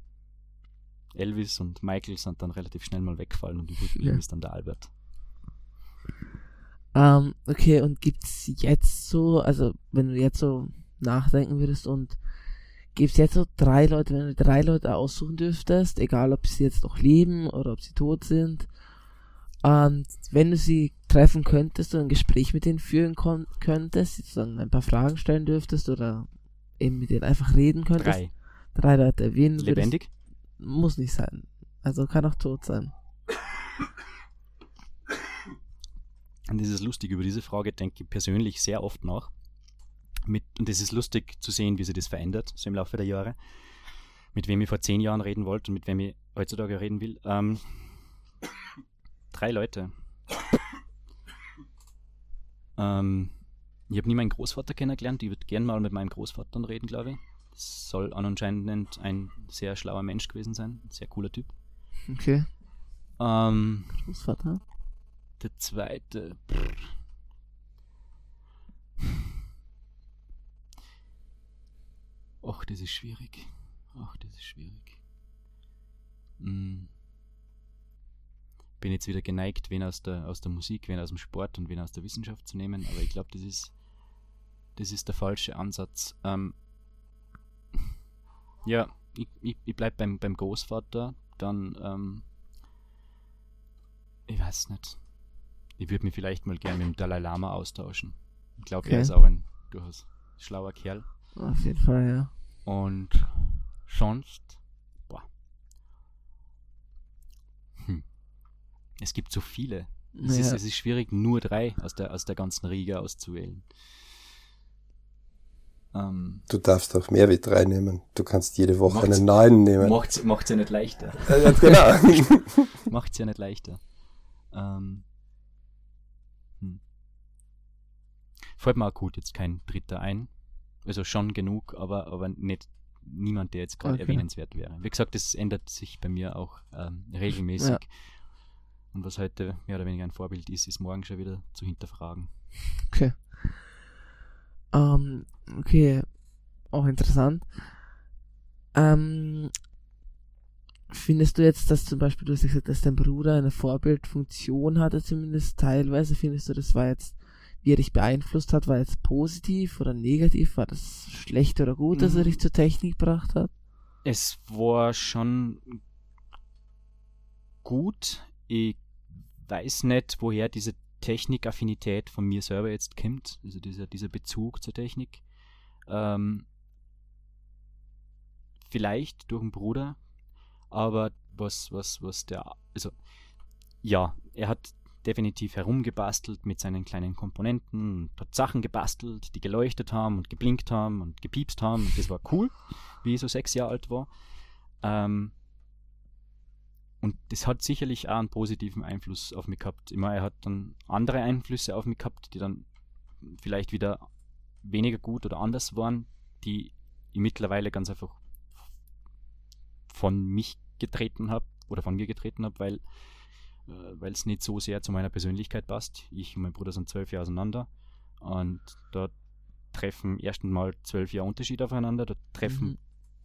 Elvis und Michael sind dann relativ schnell mal weggefallen und übrig ja. ist dann der Albert. Ähm, okay, und gibt's jetzt so, also wenn du jetzt so nachdenken würdest und Gibt es jetzt so drei Leute, wenn du drei Leute aussuchen dürftest, egal ob sie jetzt noch leben oder ob sie tot sind, und wenn du sie treffen könntest und ein Gespräch mit denen führen könntest, sozusagen ein paar Fragen stellen dürftest oder eben mit denen einfach reden könntest. Drei. Drei Leute. Lebendig? Würdest, muss nicht sein. Also kann auch tot sein. Und das ist lustig, über diese Frage denke ich persönlich sehr oft nach mit, und es ist lustig zu sehen, wie sich das verändert, so im Laufe der Jahre, mit wem ich vor zehn Jahren reden wollte und mit wem ich heutzutage reden will. Ähm, drei Leute. Ähm, ich habe nie meinen Großvater kennengelernt, ich würde gerne mal mit meinem Großvater reden, glaube ich. Soll anscheinend ein sehr schlauer Mensch gewesen sein, ein sehr cooler Typ. Okay. Ähm, Großvater? Der zweite. Pff. Ach, das ist schwierig. Ach, das ist schwierig. Hm. Bin jetzt wieder geneigt, wen aus der, aus der Musik, wen aus dem Sport und wen aus der Wissenschaft zu nehmen, aber ich glaube, das ist, das ist der falsche Ansatz. Ähm, ja, ich, ich, ich bleibe beim, beim Großvater, dann, ähm, ich weiß nicht. Ich würde mich vielleicht mal gerne mit dem Dalai Lama austauschen. Ich glaube, Okay. er ist auch ein durchaus schlauer Kerl. Auf jeden Fall, ja. Und sonst, boah. Hm. Es gibt so viele. Es, ist, Ja. es ist schwierig, nur drei aus der, aus der ganzen Riga auszuwählen. Ähm, Du darfst auch mehr wie drei nehmen. Du kannst jede Woche Macht's- einen neuen nehmen. macht's, macht's ja nicht leichter. Äh, ja, genau. Macht's ja nicht leichter. Ähm, hm. Fällt mir akut jetzt kein dritter ein. Also schon genug, aber, aber nicht niemand, der jetzt gerade Okay. erwähnenswert wäre. Wie gesagt, das ändert sich bei mir auch ähm, regelmäßig. Ja. Und was heute mehr oder weniger ein Vorbild ist, ist morgen schon wieder zu hinterfragen. Okay. Ähm, okay. Auch interessant. Ähm, findest du jetzt, dass zum Beispiel, du hast ja gesagt, dass dein Bruder eine Vorbildfunktion hatte, zumindest teilweise, findest du, das war jetzt, wie er dich beeinflusst hat, war jetzt positiv oder negativ? War das schlecht oder gut, dass er Mhm. dich zur Technik gebracht hat? Es war schon gut. Ich weiß nicht, woher diese Technikaffinität von mir selber jetzt kommt, also dieser, dieser Bezug zur Technik. Ähm, vielleicht durch den Bruder, aber was, was, was der, also ja, er hat definitiv herumgebastelt mit seinen kleinen Komponenten und hat Sachen gebastelt, die geleuchtet haben und geblinkt haben und gepiepst haben. Und das war cool, wie ich so sechs Jahre alt war. Ähm, und das hat sicherlich auch einen positiven Einfluss auf mich gehabt. Immer er hat dann andere Einflüsse auf mich gehabt, die dann vielleicht wieder weniger gut oder anders waren, die ich mittlerweile ganz einfach von mich getreten habe oder von mir getreten habe, weil äh, es nicht so sehr zu meiner Persönlichkeit passt. Ich und mein Bruder sind zwölf Jahre auseinander und da treffen erst einmal zwölf Jahre Unterschied aufeinander, da treffen Mhm.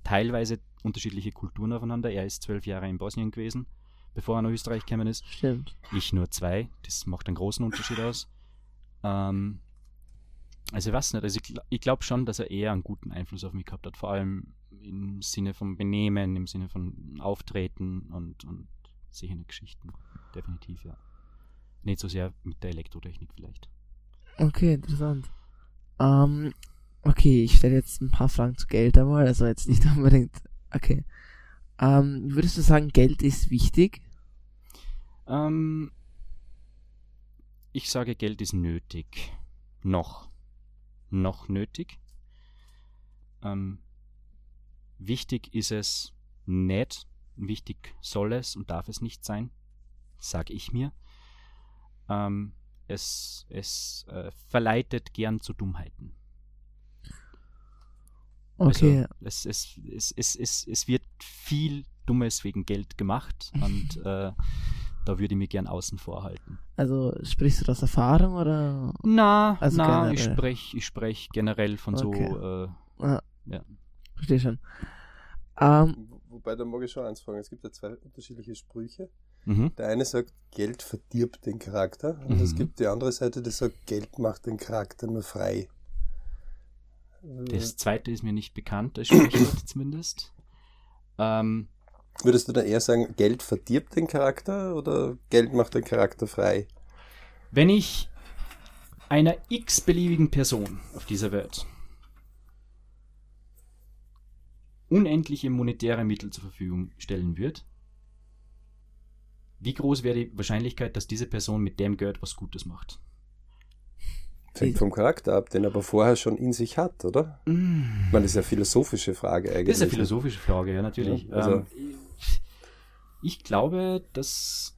Teilweise unterschiedliche Kulturen aufeinander. Er ist zwölf Jahre in Bosnien gewesen, bevor er nach Österreich gekommen ist. Stimmt. Ich nur zwei. Das macht einen großen Unterschied aus. Ähm, also ich weiß nicht, also ich, ich glaube schon, dass er eher einen guten Einfluss auf mich gehabt hat, vor allem im Sinne von Benehmen, im Sinne von Auftreten und, und solche Geschichten. Definitiv, ja. Nicht so sehr mit der Elektrotechnik vielleicht. Okay, interessant. Ähm, okay, ich stelle jetzt ein paar Fragen zu Geld einmal, also jetzt nicht unbedingt. Okay. Ähm, würdest du sagen, Geld ist wichtig? Ähm, ich sage, Geld ist nötig. Noch. Noch nötig. Ähm, wichtig ist es nicht. Wichtig soll es und darf es nicht sein, sage ich mir. Ähm, es es äh, verleitet gern zu Dummheiten. Okay, Also, es, es, es, es, es, es wird viel Dummes wegen Geld gemacht und äh, da würde ich mich gern außen vor halten. also sprichst du das aus Erfahrung oder? Na, Also na, ich spreche ich sprech generell von Okay. so, äh, Ah, Ja. Verstehe schon. Ähm, Wo- Wobei, da mag ich schon eins fragen. Es gibt ja zwei unterschiedliche Sprüche. mhm. Der eine sagt, Geld verdirbt den Charakter. Und es Mhm. gibt die andere Seite, die sagt, Geld macht den Charakter nur frei. Das zweite ist mir nicht bekannt, das Sprichwort zumindest. Ähm, Würdest du da eher sagen, Geld verdirbt den Charakter oder Geld macht den Charakter frei? wenn ich einer x-beliebigen Person auf dieser Welt unendliche monetäre Mittel zur Verfügung stellen würde, wie groß wäre die Wahrscheinlichkeit, dass diese Person mit dem Geld was Gutes macht? Hängt vom Charakter ab, den er aber vorher schon in sich hat, oder? Ich meine, das ist ja eine philosophische Frage eigentlich. Das ist eine philosophische Frage, ja, natürlich. Ja, also- ähm, ich glaube, dass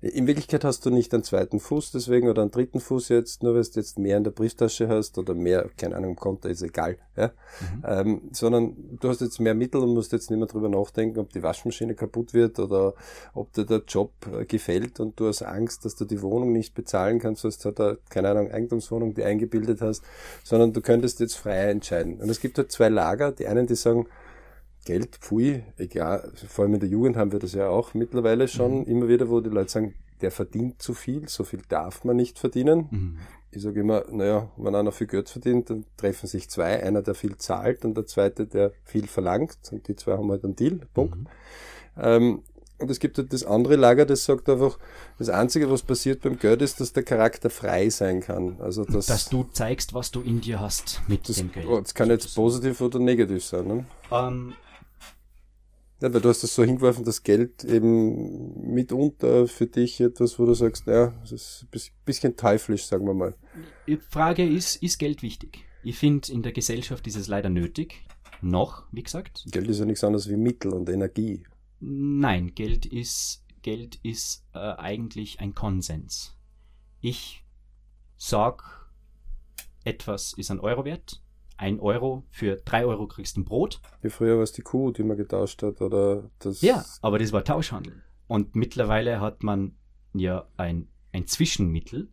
In Wirklichkeit hast du nicht einen zweiten Fuß deswegen oder einen dritten Fuß jetzt, nur weil du jetzt mehr in der Brieftasche hast oder mehr, keine Ahnung, im Konto, ist egal, ja? Mhm. Ähm, sondern du hast jetzt mehr Mittel und musst jetzt nicht mehr drüber nachdenken, ob die Waschmaschine kaputt wird oder ob dir der Job äh, gefällt und du hast Angst, dass du die Wohnung nicht bezahlen kannst, du hast halt, keine Ahnung, Eigentumswohnung, die eingebildet hast, sondern du könntest jetzt frei entscheiden. Und es gibt halt zwei Lager, die einen, die sagen, Geld, pfui, egal, vor allem in der Jugend haben wir das ja auch mittlerweile schon mhm. immer wieder, wo die Leute sagen, der verdient zu viel, so viel darf man nicht verdienen. Mhm. Ich sage immer, naja, wenn einer viel Geld verdient, dann treffen sich zwei, einer, der viel zahlt und der zweite, der viel verlangt und die zwei haben halt einen Deal, Punkt. Mhm. Ähm, und es gibt halt das andere Lager, das sagt einfach, das Einzige, was passiert beim Geld, ist, dass der Charakter frei sein kann. Also dass, dass du zeigst, was du in dir hast mit das, dem Geld. Das kann jetzt positiv oder negativ sein. Ne? Um, ähm, ja, weil du hast das so hingeworfen, das Geld eben mitunter für dich etwas, wo du sagst, ja, das ist ein bisschen teuflisch, sagen wir mal. Die Frage ist, ist Geld wichtig? Ich finde, in der Gesellschaft ist es leider nötig. Noch, wie gesagt. Geld ist ja nichts anderes wie Mittel und Energie. Nein, Geld ist, Geld ist äh, eigentlich ein Konsens. Ich sag, etwas ist ein Euro wert, ein Euro, für drei Euro kriegst du ein Brot. Wie früher war es die Kuh, die man getauscht hat, oder das. Ja, aber das war Tauschhandel. Und mittlerweile hat man ja ein, ein Zwischenmittel.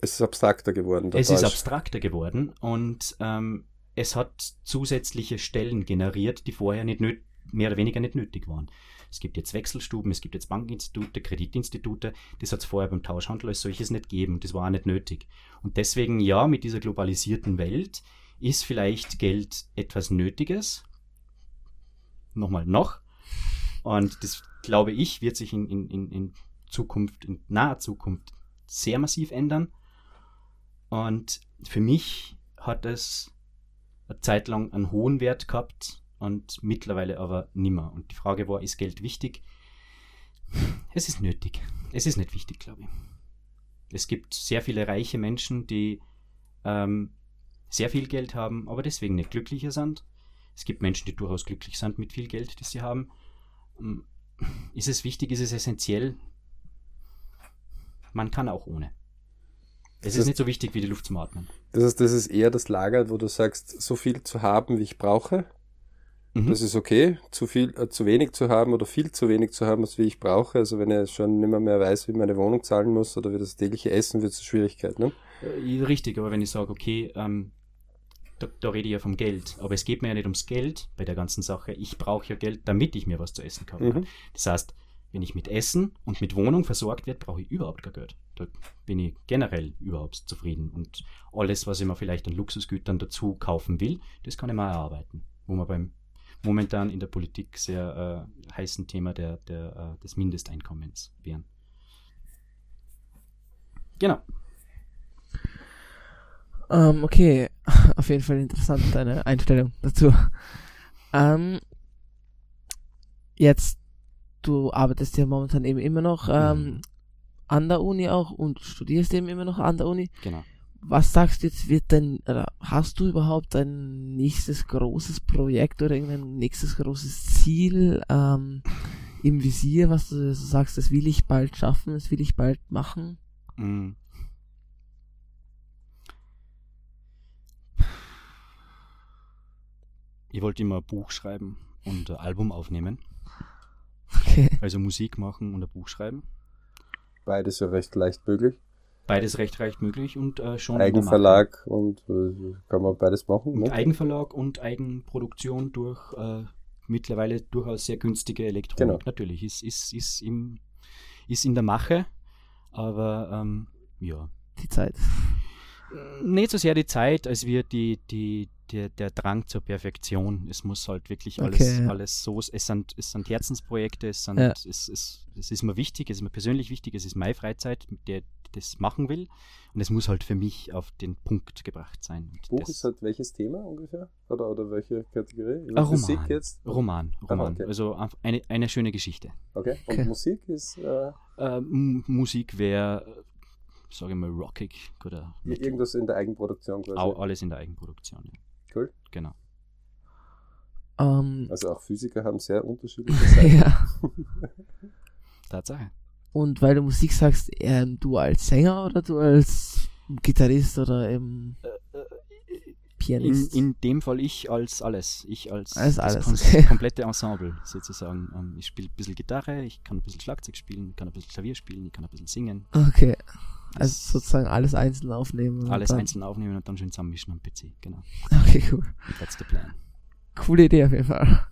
Es ist abstrakter geworden. Es Tausch. ist abstrakter geworden und ähm, es hat zusätzliche Stellen generiert, die vorher nicht mehr oder weniger nicht nötig waren. Es gibt jetzt Wechselstuben, es gibt jetzt Bankinstitute, Kreditinstitute. Das hat es vorher beim Tauschhandel als solches nicht gegeben. Das war auch nicht nötig. Und deswegen, ja, mit dieser globalisierten Welt ist vielleicht Geld etwas Nötiges? Nochmal noch. Und das, glaube ich, wird sich in, in, in Zukunft, in naher Zukunft sehr massiv ändern. Und für mich hat es eine Zeit lang einen hohen Wert gehabt und mittlerweile aber nimmer. Und die Frage war, ist Geld wichtig? Es ist nötig. Es ist nicht wichtig, glaube ich. Es gibt sehr viele reiche Menschen, die ähm, sehr viel Geld haben, aber deswegen nicht glücklicher sind. Es gibt Menschen, die durchaus glücklich sind mit viel Geld, das sie haben. Ähm, ist es wichtig, ist es essentiell? Man kann auch ohne. Es das ist nicht so wichtig wie die Luft zum Atmen. Das heißt, das ist eher das Lager, wo du sagst, so viel zu haben, wie ich brauche. Mhm. Das ist okay. Zu viel, äh, zu wenig zu haben oder viel zu wenig zu haben, als wie ich brauche. Also wenn ich schon nicht mehr, mehr weiß, wie meine Wohnung zahlen muss oder wie das tägliche Essen, wird es Schwierigkeit, ne? Äh, richtig, aber wenn ich sage, okay, ähm, da, da, rede ich ja vom Geld. Aber es geht mir ja nicht ums Geld bei der ganzen Sache. Ich brauche ja Geld, damit ich mir was zu essen kaufen kann. Mhm. Das heißt, wenn ich mit Essen und mit Wohnung versorgt werde, brauche ich überhaupt kein Geld. Da bin ich generell überhaupt zufrieden. Und alles, was ich mir vielleicht an Luxusgütern dazu kaufen will, das kann ich mal erarbeiten. Wo wir beim momentan in der Politik sehr äh, heißen Thema der, der, äh, des Mindesteinkommens wären. Genau. Ähm, okay, auf jeden Fall interessant, deine Einstellung dazu. Ähm, jetzt, du arbeitest ja momentan eben immer noch ähm, mhm. an der Uni auch und studierst eben immer noch an der Uni. Genau. Was sagst du jetzt, wird denn, oder hast du überhaupt ein nächstes großes Projekt oder irgendein nächstes großes Ziel ähm, im Visier, was du sagst, das will ich bald schaffen, das will ich bald machen? Mhm. Ich wollte immer ein Buch schreiben und ein Album aufnehmen. Okay. Also Musik machen und ein Buch schreiben. Beides ja recht leicht möglich. Beides recht leicht möglich und äh, schon. Eigenverlag und äh, kann man beides machen. Ne? Eigenverlag und Eigenproduktion durch äh, mittlerweile durchaus sehr günstige Elektronik. Genau. Natürlich ist, ist, ist, im, ist in der Mache, aber ähm, ja. Die Zeit. Nicht so sehr die Zeit, als wir die, die, der, der Drang zur Perfektion. Es muss halt wirklich alles, okay, ja. alles so, es sind, es sind Herzensprojekte, es, sind, ja. es, es, es ist mir wichtig, es ist mir persönlich wichtig, es ist meine Freizeit, mit der ich das machen will. Und es muss halt für mich auf den Punkt gebracht sein. Und Buch ist halt welches Thema ungefähr? Oder, oder welche Kategorie? Roman. Musik jetzt? Roman, Roman. Ah, okay. Also eine, eine schöne Geschichte. Okay. Und okay. Musik ist? Äh... Äh, Musik wäre sage ich mal, rockig. Oder Irgendwas in der Eigenproduktion quasi. Alles in der Eigenproduktion, ja. Cool. Genau. Um, ähm, also auch Physiker haben sehr unterschiedliche Seiten. ja. Tatsache. Und weil du Musik sagst, ähm, du als Sänger oder du als Gitarrist oder eben Äh, äh, Pianist? In, in dem Fall ich als alles. Ich als Als das alles, okay. komplette Ensemble sozusagen. Ähm, ich spiele ein bisschen Gitarre, ich kann ein bisschen Schlagzeug spielen, ich kann ein bisschen Klavier spielen, ich kann ein bisschen singen. okay. Also sozusagen alles einzeln aufnehmen. Alles einzeln aufnehmen und dann schön zusammenmischen am PC. Genau. Okay, cool. That's the plan. Coole Idee auf jeden Fall.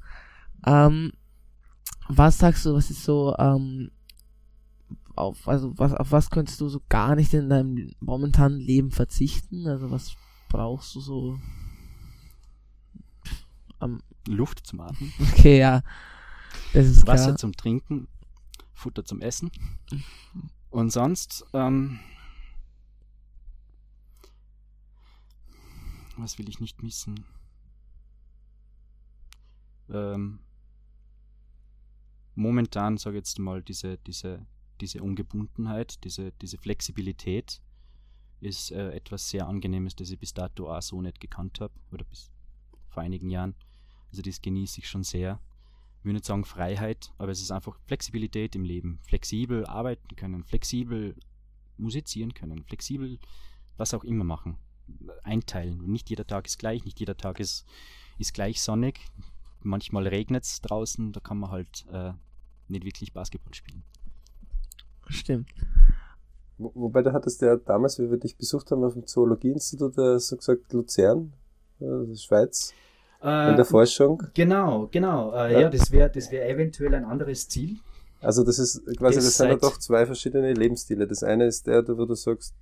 Ähm, was sagst du, was ist so, ähm, auf, also was, auf was könntest du so gar nicht in deinem momentanen Leben verzichten? Also was brauchst du so? Am, Luft zum Atmen, okay, ja. Das ist Wasser klar. zum Trinken, Futter zum Essen. Und sonst, ähm, was will ich nicht missen? Ähm, momentan, sage ich jetzt mal, diese, diese, diese Ungebundenheit, diese, diese Flexibilität ist äh, etwas sehr Angenehmes, das ich bis dato auch so nicht gekannt habe oder bis vor einigen Jahren. Also das genieße ich schon sehr. Ich will nicht sagen Freiheit, aber es ist einfach Flexibilität im Leben. Flexibel arbeiten können, flexibel musizieren können, flexibel was auch immer machen. Einteilen. Nicht jeder Tag ist gleich, nicht jeder Tag ist, ist gleich sonnig. Manchmal regnet es draußen, da kann man halt äh, nicht wirklich Basketball spielen. Stimmt. Wo, wobei du hattest ja damals, wie wir dich besucht haben auf dem Zoologieinstitut, äh, so gesagt Luzern, äh, Schweiz, in der Forschung. Genau, genau. Äh, Ja. ja. das wäre das wär eventuell ein anderes Ziel. Also das ist quasi, Das das sind ja doch zwei verschiedene Lebensstile. Das eine ist der, wo du sagst,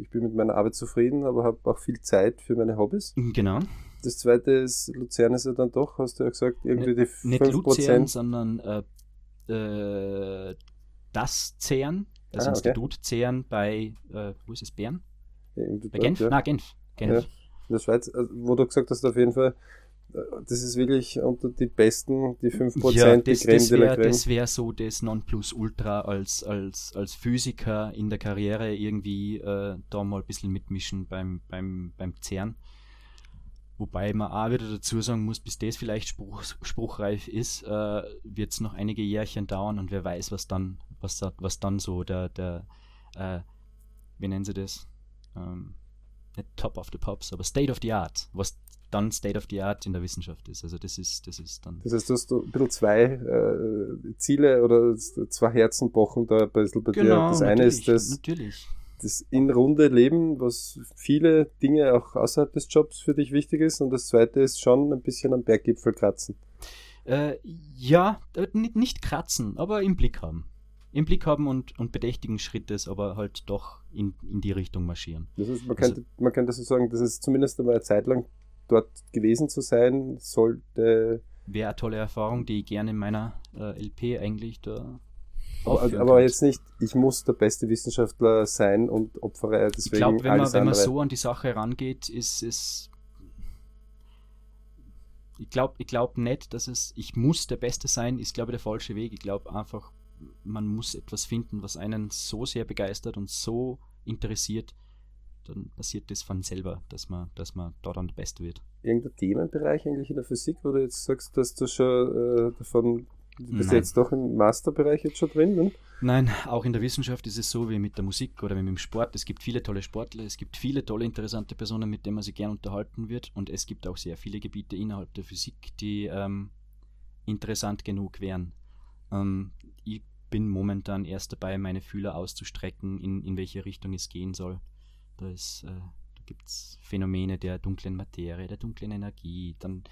ich bin mit meiner Arbeit zufrieden, aber habe auch viel Zeit für meine Hobbys. Genau. Das zweite ist, Luzern ist ja dann doch, hast du ja gesagt, irgendwie die Nicht Luzern, 5%. sondern äh, äh, das CERN, das Ah, okay. Institut CERN bei, äh, wo ist es, Bern? Bei Genf? ja. Na, Genf. Genf. In der Schweiz, also, wo du gesagt hast, auf jeden Fall, äh, das ist wirklich unter die besten, die 5%, Ja, die das, Creme das la wäre wär so das Nonplusultra als, als, als Physiker in der Karriere irgendwie äh, da mal ein bisschen mitmischen beim, beim, beim CERN. Wobei man auch wieder dazu sagen muss, bis das vielleicht spruch, spruchreif ist, äh, wird es noch einige Jährchen dauern und wer weiß, was dann, was, da, was dann so der, der äh, wie nennen sie das? Ähm, nicht Top of the Pops, aber State of the Art, was dann State of the Art in der Wissenschaft ist. Also das ist, das ist dann. Das heißt, du hast ein bisschen zwei äh, Ziele oder zwei Herzen pochen da ein bisschen bei dir. Das eine ist Genau, das, Natürlich. das in Runde Leben, was viele Dinge auch außerhalb des Jobs für dich wichtig ist. Und das zweite ist schon ein bisschen am Berggipfel kratzen. Äh, ja, äh, nicht, nicht kratzen, aber im Blick haben. Im Blick haben und, und bedächtigen Schrittes, aber halt doch in, in die Richtung marschieren. Das ist, man, Also- könnte, man könnte so sagen, das ist zumindest einmal eine Zeit lang dort gewesen zu sein, sollte. Wäre eine tolle Erfahrung, die ich gerne in meiner äh, LP eigentlich da. Aber, aber jetzt nicht, ich muss der beste Wissenschaftler sein und opfere Ich deswegen glaube, wenn, man, wenn man so an die Sache rangeht, ist es. Ich glaube ich glaub nicht, dass es, ich muss der Beste sein, ist, glaube ich, der falsche Weg. Ich glaube einfach, man muss etwas finden, was einen so sehr begeistert und so interessiert, dann passiert das von selber, dass man, dass man da dann der Beste wird. irgendein Themenbereich eigentlich in der Physik, wo du jetzt sagst, dass du schon äh, davon, du bist Nein. jetzt doch im Masterbereich jetzt schon drin, ne? Nein, auch in der Wissenschaft ist es so wie mit der Musik oder wie mit dem Sport. Es gibt viele tolle Sportler, es gibt viele tolle, interessante Personen, mit denen man sich gern unterhalten wird. Und es gibt auch sehr viele Gebiete innerhalb der Physik, die ähm, interessant genug wären. Ähm, ich bin momentan erst dabei, meine Fühler auszustrecken, in, in welche Richtung es gehen soll. Da, ist, äh, da gibt es Phänomene der dunklen Materie, der dunklen Energie, dann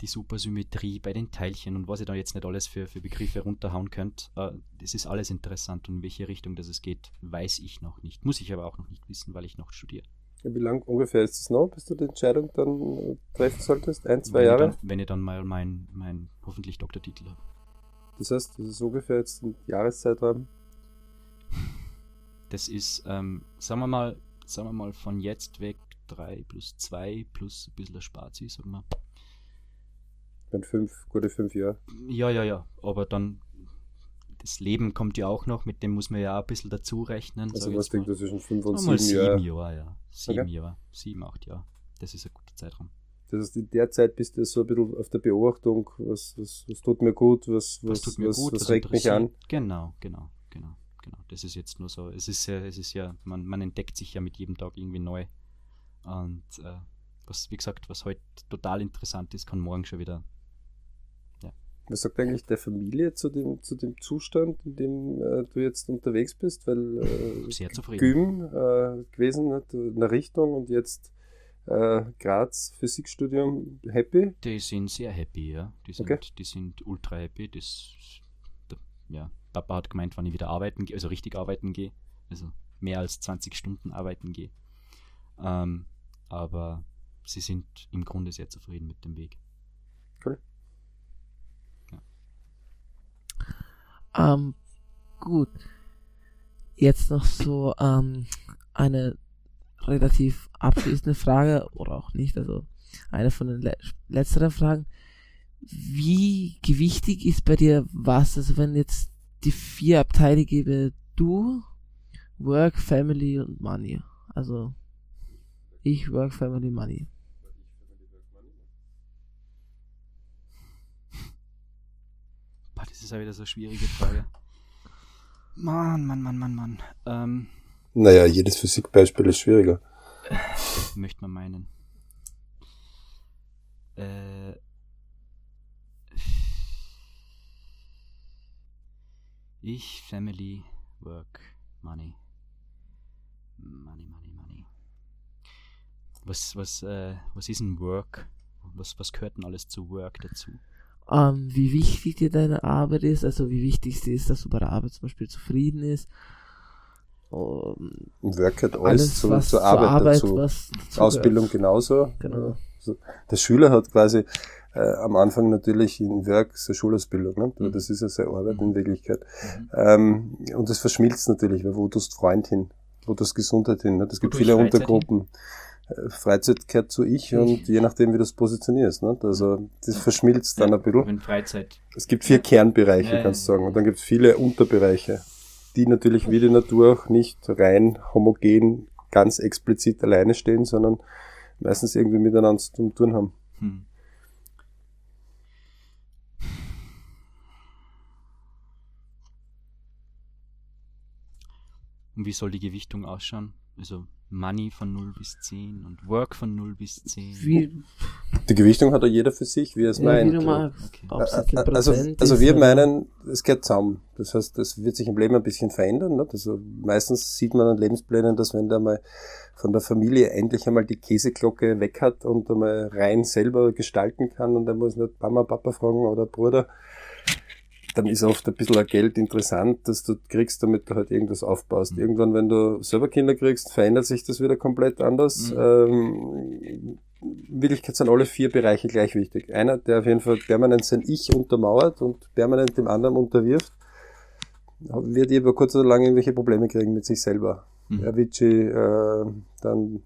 die Supersymmetrie bei den Teilchen und was ihr da jetzt nicht alles für, für Begriffe runterhauen könnt. Äh, das ist alles interessant und in welche Richtung das es geht, weiß ich noch nicht. Muss ich aber auch noch nicht wissen, weil ich noch studiere. Wie lang ungefähr ist es noch, bis du die Entscheidung dann treffen solltest? Ein, zwei wenn Jahre? Ich dann, wenn ich dann mal meinen mein hoffentlich Doktortitel habe. Das heißt, das ist ungefähr jetzt ein Jahreszeitraum. Das ist, ähm, sagen wir mal, sagen wir mal von jetzt weg 3 plus 2 plus ein bisschen Spazi, sagen wir. Wenn fünf, gute fünf Jahre. Ja, ja, ja. Aber dann das Leben kommt ja auch noch, mit dem muss man ja auch ein bisschen dazu rechnen. Also was denkt du zwischen fünf und sieben sieben Jahre? Jahre, ja. Sieben Okay. Jahre. Sieben, acht Jahre. Das ist ein guter Zeitraum. Das heißt, in der Zeit bist du so ein bisschen auf der Beobachtung, was, was, was tut mir gut, was, was, Was mir gut, was was regt mich an. interessiert. Genau, genau. das ist jetzt nur so. Es ist ja, es ist ja, man, man entdeckt sich ja mit jedem Tag irgendwie neu. Und äh, was, wie gesagt, was heute total interessant ist, kann morgen schon wieder. Ja. Was sagt eigentlich der Familie zu dem, zu dem Zustand, in dem äh, du jetzt unterwegs bist? Weil äh, Sehr zufrieden. Gym äh, gewesen hat, in der Richtung und jetzt äh, Graz Physikstudium happy? Die sind sehr happy, ja. Die sind, Okay. die sind ultra happy. Das, da- ja, Papa hat gemeint, wann ich wieder arbeiten gehe, also richtig arbeiten gehe, also mehr als 20 Stunden arbeiten gehe. Ähm, aber sie sind im Grunde sehr zufrieden mit dem Weg. Ähm, gut. Jetzt noch so ähm, eine relativ abschließende Frage, oder auch nicht, also eine von den le letzteren Fragen. Wie gewichtig ist bei dir was? Also wenn jetzt die vier Abteile gäbe, du, Work, Family und Money. Also ich, Work, Family, Money. Boah, das ist ja wieder so eine schwierige Frage. Mann, Mann, Mann, Mann, Mann. Ähm, Naja, jedes Physikbeispiel ist schwieriger. möchte man meinen. Äh, ich, Family, Work, Money. Money, Money, Money. Was, was, äh, was ist ein Work? Was, was gehört denn alles zu Work dazu? ähm, wie wichtig dir deine Arbeit ist, also wie wichtig es ist, dass du bei der Arbeit zum Beispiel zufrieden ist. Um, Und Work hat alles, alles, zu, was zur Arbeit, dazu. was dazu Ausbildung genauso. Genau. Also der Schüler hat quasi äh, am Anfang natürlich in Werk seine Schulausbildung, ne? Mhm. das ist ja seine Arbeit in Wirklichkeit. Mhm. Ähm, und das verschmilzt natürlich, weil wo tust Freund hin, wo tust Gesundheit hin. Ne? Es gibt viele Freizeit Untergruppen. Äh, Freizeit gehört zu ich und je nachdem, wie du es positionierst. Ne? Also das verschmilzt dann ein bisschen. Freizeit. Es gibt vier Kernbereiche, Ja, kannst du sagen. Und dann gibt es viele Unterbereiche, die natürlich wie die Natur auch nicht rein homogen, ganz explizit alleine stehen, sondern meistens irgendwie miteinander zu tun haben. Hm. Und wie soll die Gewichtung ausschauen? Also Money von 0 bis 10 und Work von 0 bis 10. Wie, Die Gewichtung hat ja jeder für sich, wie er es ja, meint. magst. Okay. Also, also wir oder- meinen, es geht zusammen. Das heißt, das wird sich im Leben ein bisschen verändern. Nicht? Also meistens sieht man an Lebensplänen, dass wenn der mal von der Familie endlich einmal die Käseglocke weg hat und einmal rein selber gestalten kann und er muss nicht Mama, Papa fragen oder Bruder, dann ist oft ein bisschen ein Geld interessant, dass du kriegst, damit du halt irgendwas aufbaust. Mhm. Irgendwann, wenn du selber Kinder kriegst, verändert sich das wieder komplett anders. Mhm. Ähm, in Wirklichkeit sind alle vier Bereiche gleich wichtig. Einer, der auf jeden Fall permanent sein Ich untermauert und permanent dem anderen unterwirft, wird über kurz oder lang irgendwelche Probleme kriegen mit sich selber. Mhm. Avicii, äh, dann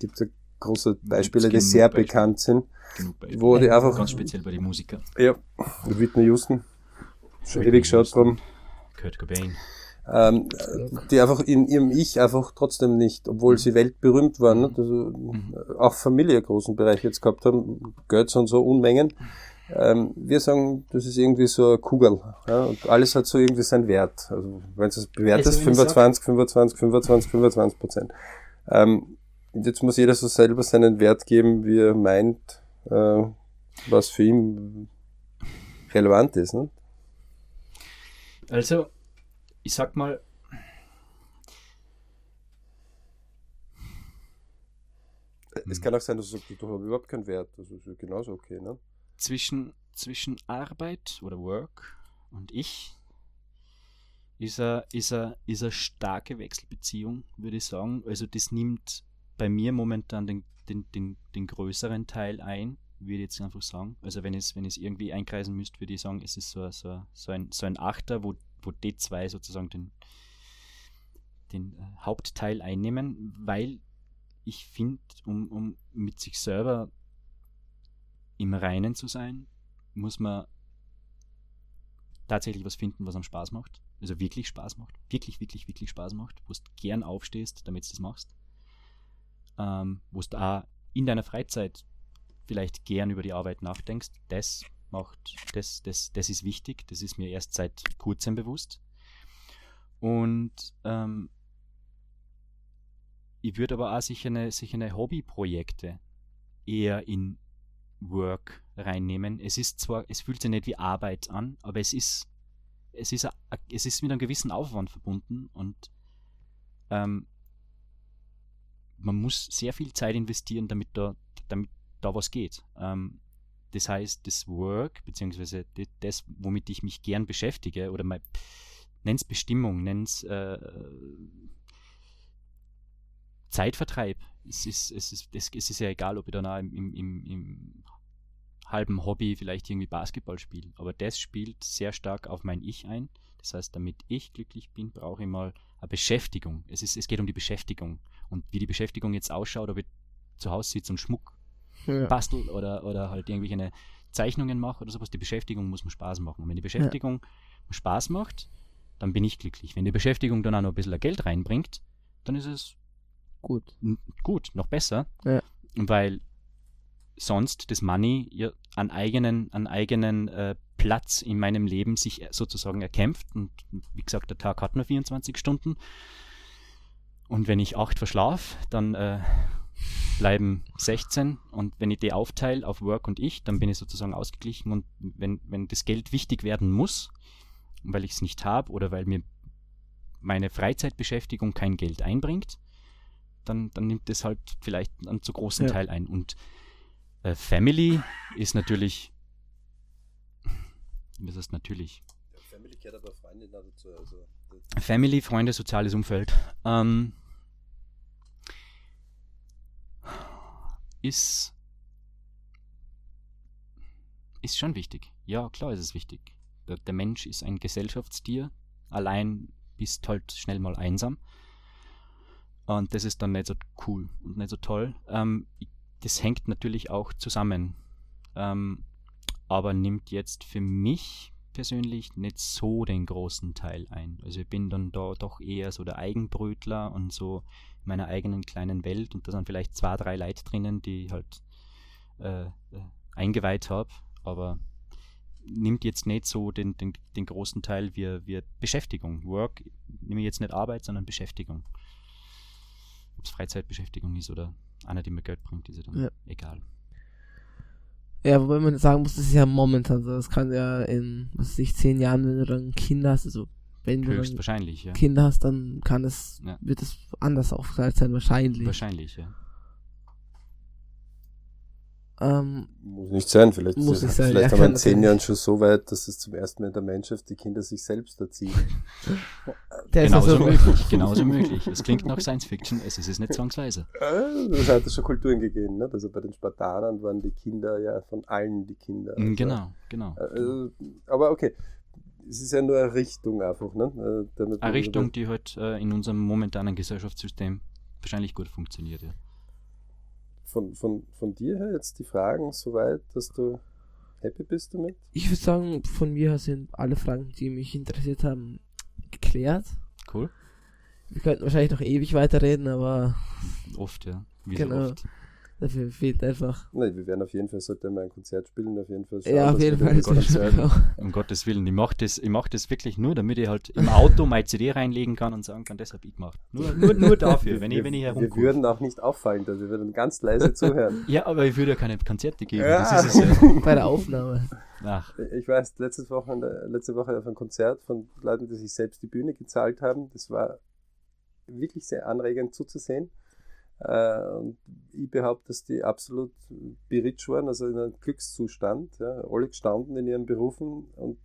gibt es große Beispiele, die sehr Beispiele. bekannt sind, wo die einfach, Ganz speziell bei den Musikern. ja, Whitney Houston, schon ewig geschaut drum, Kurt Cobain. ähm, die einfach in ihrem Ich einfach trotzdem nicht, obwohl Mhm. sie weltberühmt waren, ne, also, Mhm. auch Familie großen Bereich jetzt gehabt haben, Götz und so Unmengen. Ähm, wir sagen, das ist irgendwie so eine Kugel. Ja, und alles hat so irgendwie seinen Wert. Also wenn du es bewertest, Also wenn ich 25, 25, 25, 25 Prozent. Ähm, und jetzt muss jeder so selber seinen Wert geben, wie er meint, äh, was für ihn relevant ist. Ne? Also, ich sag mal, Es kann auch sein, dass du sagst, überhaupt keinen Wert. Das ist genauso okay. Ne? zwischen, zwischen Arbeit oder Work und ich ist eine, ist eine, ist eine starke Wechselbeziehung, würde ich sagen. Also das nimmt bei mir momentan den, den, den, den größeren Teil ein, würde ich jetzt einfach sagen. Also wenn es wenn ich's irgendwie einkreisen müsste, würde ich sagen, es ist so, so, so, ein, so ein Achter, wo, wo D2 sozusagen den, den äh, Hauptteil einnehmen, weil ich finde, um, um mit sich selber im Reinen zu sein, muss man tatsächlich was finden, was am Spaß macht. Also wirklich Spaß macht. Wirklich, wirklich, wirklich Spaß macht. Wo du gern aufstehst, damit du das machst. Ähm, wo du auch in deiner Freizeit vielleicht gern über die Arbeit nachdenkst. Das macht, das, das, das ist wichtig. Das ist mir erst seit kurzem bewusst. Und ähm, ich würde aber auch sicher eine, sicher eine Hobbyprojekte eher in Work reinnehmen. Es ist zwar, es fühlt sich nicht wie Arbeit an, aber es ist, es ist, es ist mit einem gewissen Aufwand verbunden und ähm, man muss sehr viel Zeit investieren, damit da, damit da was geht. Ähm, das heißt, das Work, beziehungsweise das, womit ich mich gern beschäftige, oder mal nenn's Bestimmung, nenn's äh, Zeitvertreib. Es ist, es, ist, es, ist ja egal, ob ich dann auch im, im, im, im halben Hobby vielleicht irgendwie Basketball spiele. Aber das spielt sehr stark auf mein Ich ein. Das heißt, damit ich glücklich bin, brauche ich mal eine Beschäftigung. Es, ist, es geht um die Beschäftigung. Und wie die Beschäftigung jetzt ausschaut, ob ich zu Hause sitze und Schmuck ja. bastel oder, oder halt irgendwelche Zeichnungen mache oder sowas. Die Beschäftigung muss mir Spaß machen. Und wenn die Beschäftigung ja. Spaß macht, dann bin ich glücklich. Wenn die Beschäftigung dann auch noch ein bisschen Geld reinbringt, dann ist es gut. Gut, noch besser. Ja. Weil sonst das Money ja an eigenen, an eigenen äh, Platz in meinem Leben sich sozusagen erkämpft. Und wie gesagt, der Tag hat nur 24 Stunden. Und wenn ich acht verschlafe, dann äh, bleiben 16. Und wenn ich die aufteile auf Work und ich, dann bin ich sozusagen ausgeglichen. Und wenn, wenn das Geld wichtig werden muss, weil ich es nicht habe oder weil mir meine Freizeitbeschäftigung kein Geld einbringt, dann, dann nimmt es halt vielleicht einen zu großen ja. Teil ein. Und äh, Family ist natürlich. Was ist natürlich? Ja, Family gehört aber Freunde dazu. Also, Family, Freunde, soziales Umfeld. Ähm, ist, ist schon wichtig. Ja, klar ist es wichtig. Der, der Mensch ist ein Gesellschaftstier. Allein bist halt schnell mal einsam. Und das ist dann nicht so cool und nicht so toll. Ähm, das hängt natürlich auch zusammen. Ähm, aber nimmt jetzt für mich persönlich nicht so den großen Teil ein. Also ich bin dann da doch eher so der Eigenbrötler und so in meiner eigenen kleinen Welt und da sind vielleicht zwei, drei Leute drinnen, die ich halt äh, äh, eingeweiht habe, aber nimmt jetzt nicht so den, den, den großen Teil wie, wie Beschäftigung. Work nehme ich jetzt nicht Arbeit, sondern Beschäftigung ob es Freizeitbeschäftigung ist oder einer, die mir Geld bringt, ist ja dann ja. egal. Ja, wobei man sagen muss, das ist ja momentan so. Das kann ja in, was weiß ich, zehn Jahren, wenn du dann Kinder hast, also wenn du Höchstwahrscheinlich, ja. Kinder hast, dann kann es, ja. wird es anders aufgeteilt sein, wahrscheinlich. Wahrscheinlich, ja. Ähm, muss nicht sein, vielleicht, muss nicht sein. vielleicht ja, haben wir in zehn Jahren schon so weit, dass es zum ersten Mal in der Menschheit die Kinder sich selbst erziehen. genauso also möglich, genauso möglich. Es klingt nach Science Fiction, es ist es nicht zwangsweise. Das hat es schon Kulturen gegeben, ne? Also bei den Spartanern waren die Kinder ja von allen die Kinder. Also, genau, genau. Also, aber okay. Es ist ja nur eine Richtung einfach, ne? Äh, eine Richtung, die halt äh, in unserem momentanen Gesellschaftssystem wahrscheinlich gut funktioniert, ja von, von, von dir her jetzt die Fragen soweit, dass du happy bist damit? Ich würde sagen, von mir her sind alle Fragen, die mich interessiert haben, geklärt. Cool. Wir könnten wahrscheinlich noch ewig weiterreden, aber. Oft, ja. Wie genau. So oft. Dafür fehlt einfach. Nein, wir werden auf jeden Fall, sollte mal ein Konzert spielen, auf jeden Fall schauen, Ja, auf jeden Fall. Konzert, um Gottes Willen. Ich mache das, ich mach das wirklich nur, damit ich halt im Auto meine CD reinlegen kann und sagen kann, das habe ich gemacht. Nur, nur, nur dafür, wenn ich, wenn ich herumkomme. Wir würden auch nicht auffallen, dass wir würden ganz leise zuhören. ja, aber ich würde ja keine Konzerte geben. Ja. Das ist es ja. Bei der Aufnahme. Ach. Ich weiß, letzte Woche, letzte Woche auf ein Konzert von Leuten, die sich selbst die Bühne gezahlt haben. Das war wirklich sehr anregend zuzusehen. Äh, und ich behaupte, dass die absolut beritsch waren, also in einem Glückszustand. Ja. Alle gestanden in ihren Berufen und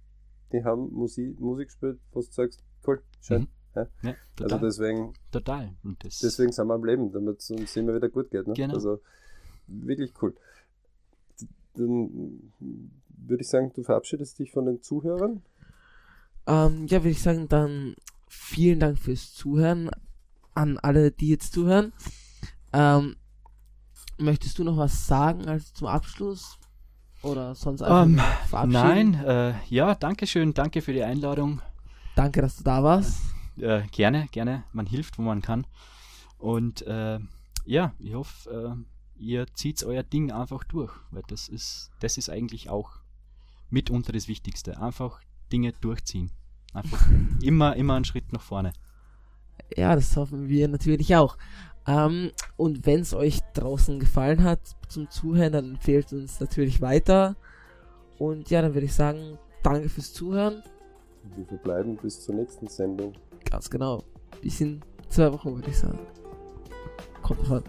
die haben Musik, Musik gespielt, wo du sagst, cool, schön. Mhm. Ja. Ja, also deswegen, total. deswegen sind wir am Leben, damit es uns immer wieder gut geht. Ne? Genau. Also wirklich cool. Dann würde ich sagen, du verabschiedest dich von den Zuhörern. Ähm, ja, würde ich sagen, dann vielen Dank fürs Zuhören an alle, die jetzt zuhören. Ähm, möchtest du noch was sagen als zum Abschluss? Oder sonst einfach um, ähm, verabschieden? Nein, äh, ja, danke schön, danke für die Einladung. Danke, dass du da warst. Äh, gerne, gerne. Man hilft, wo man kann. Und äh, ja, ich hoffe, äh, ihr zieht euer Ding einfach durch, weil das ist, das ist eigentlich auch mitunter das Wichtigste. Einfach Dinge durchziehen. Einfach immer, immer einen Schritt nach vorne. Ja, das hoffen wir natürlich auch. Ähm, und wenn es euch draußen gefallen hat zum Zuhören, dann empfehlt uns natürlich weiter. Und ja, dann würde ich sagen, danke fürs Zuhören. Wir verbleiben bis zur nächsten Sendung. Ganz genau. Bis in zwei Wochen, würde ich sagen. Kommt drauf an.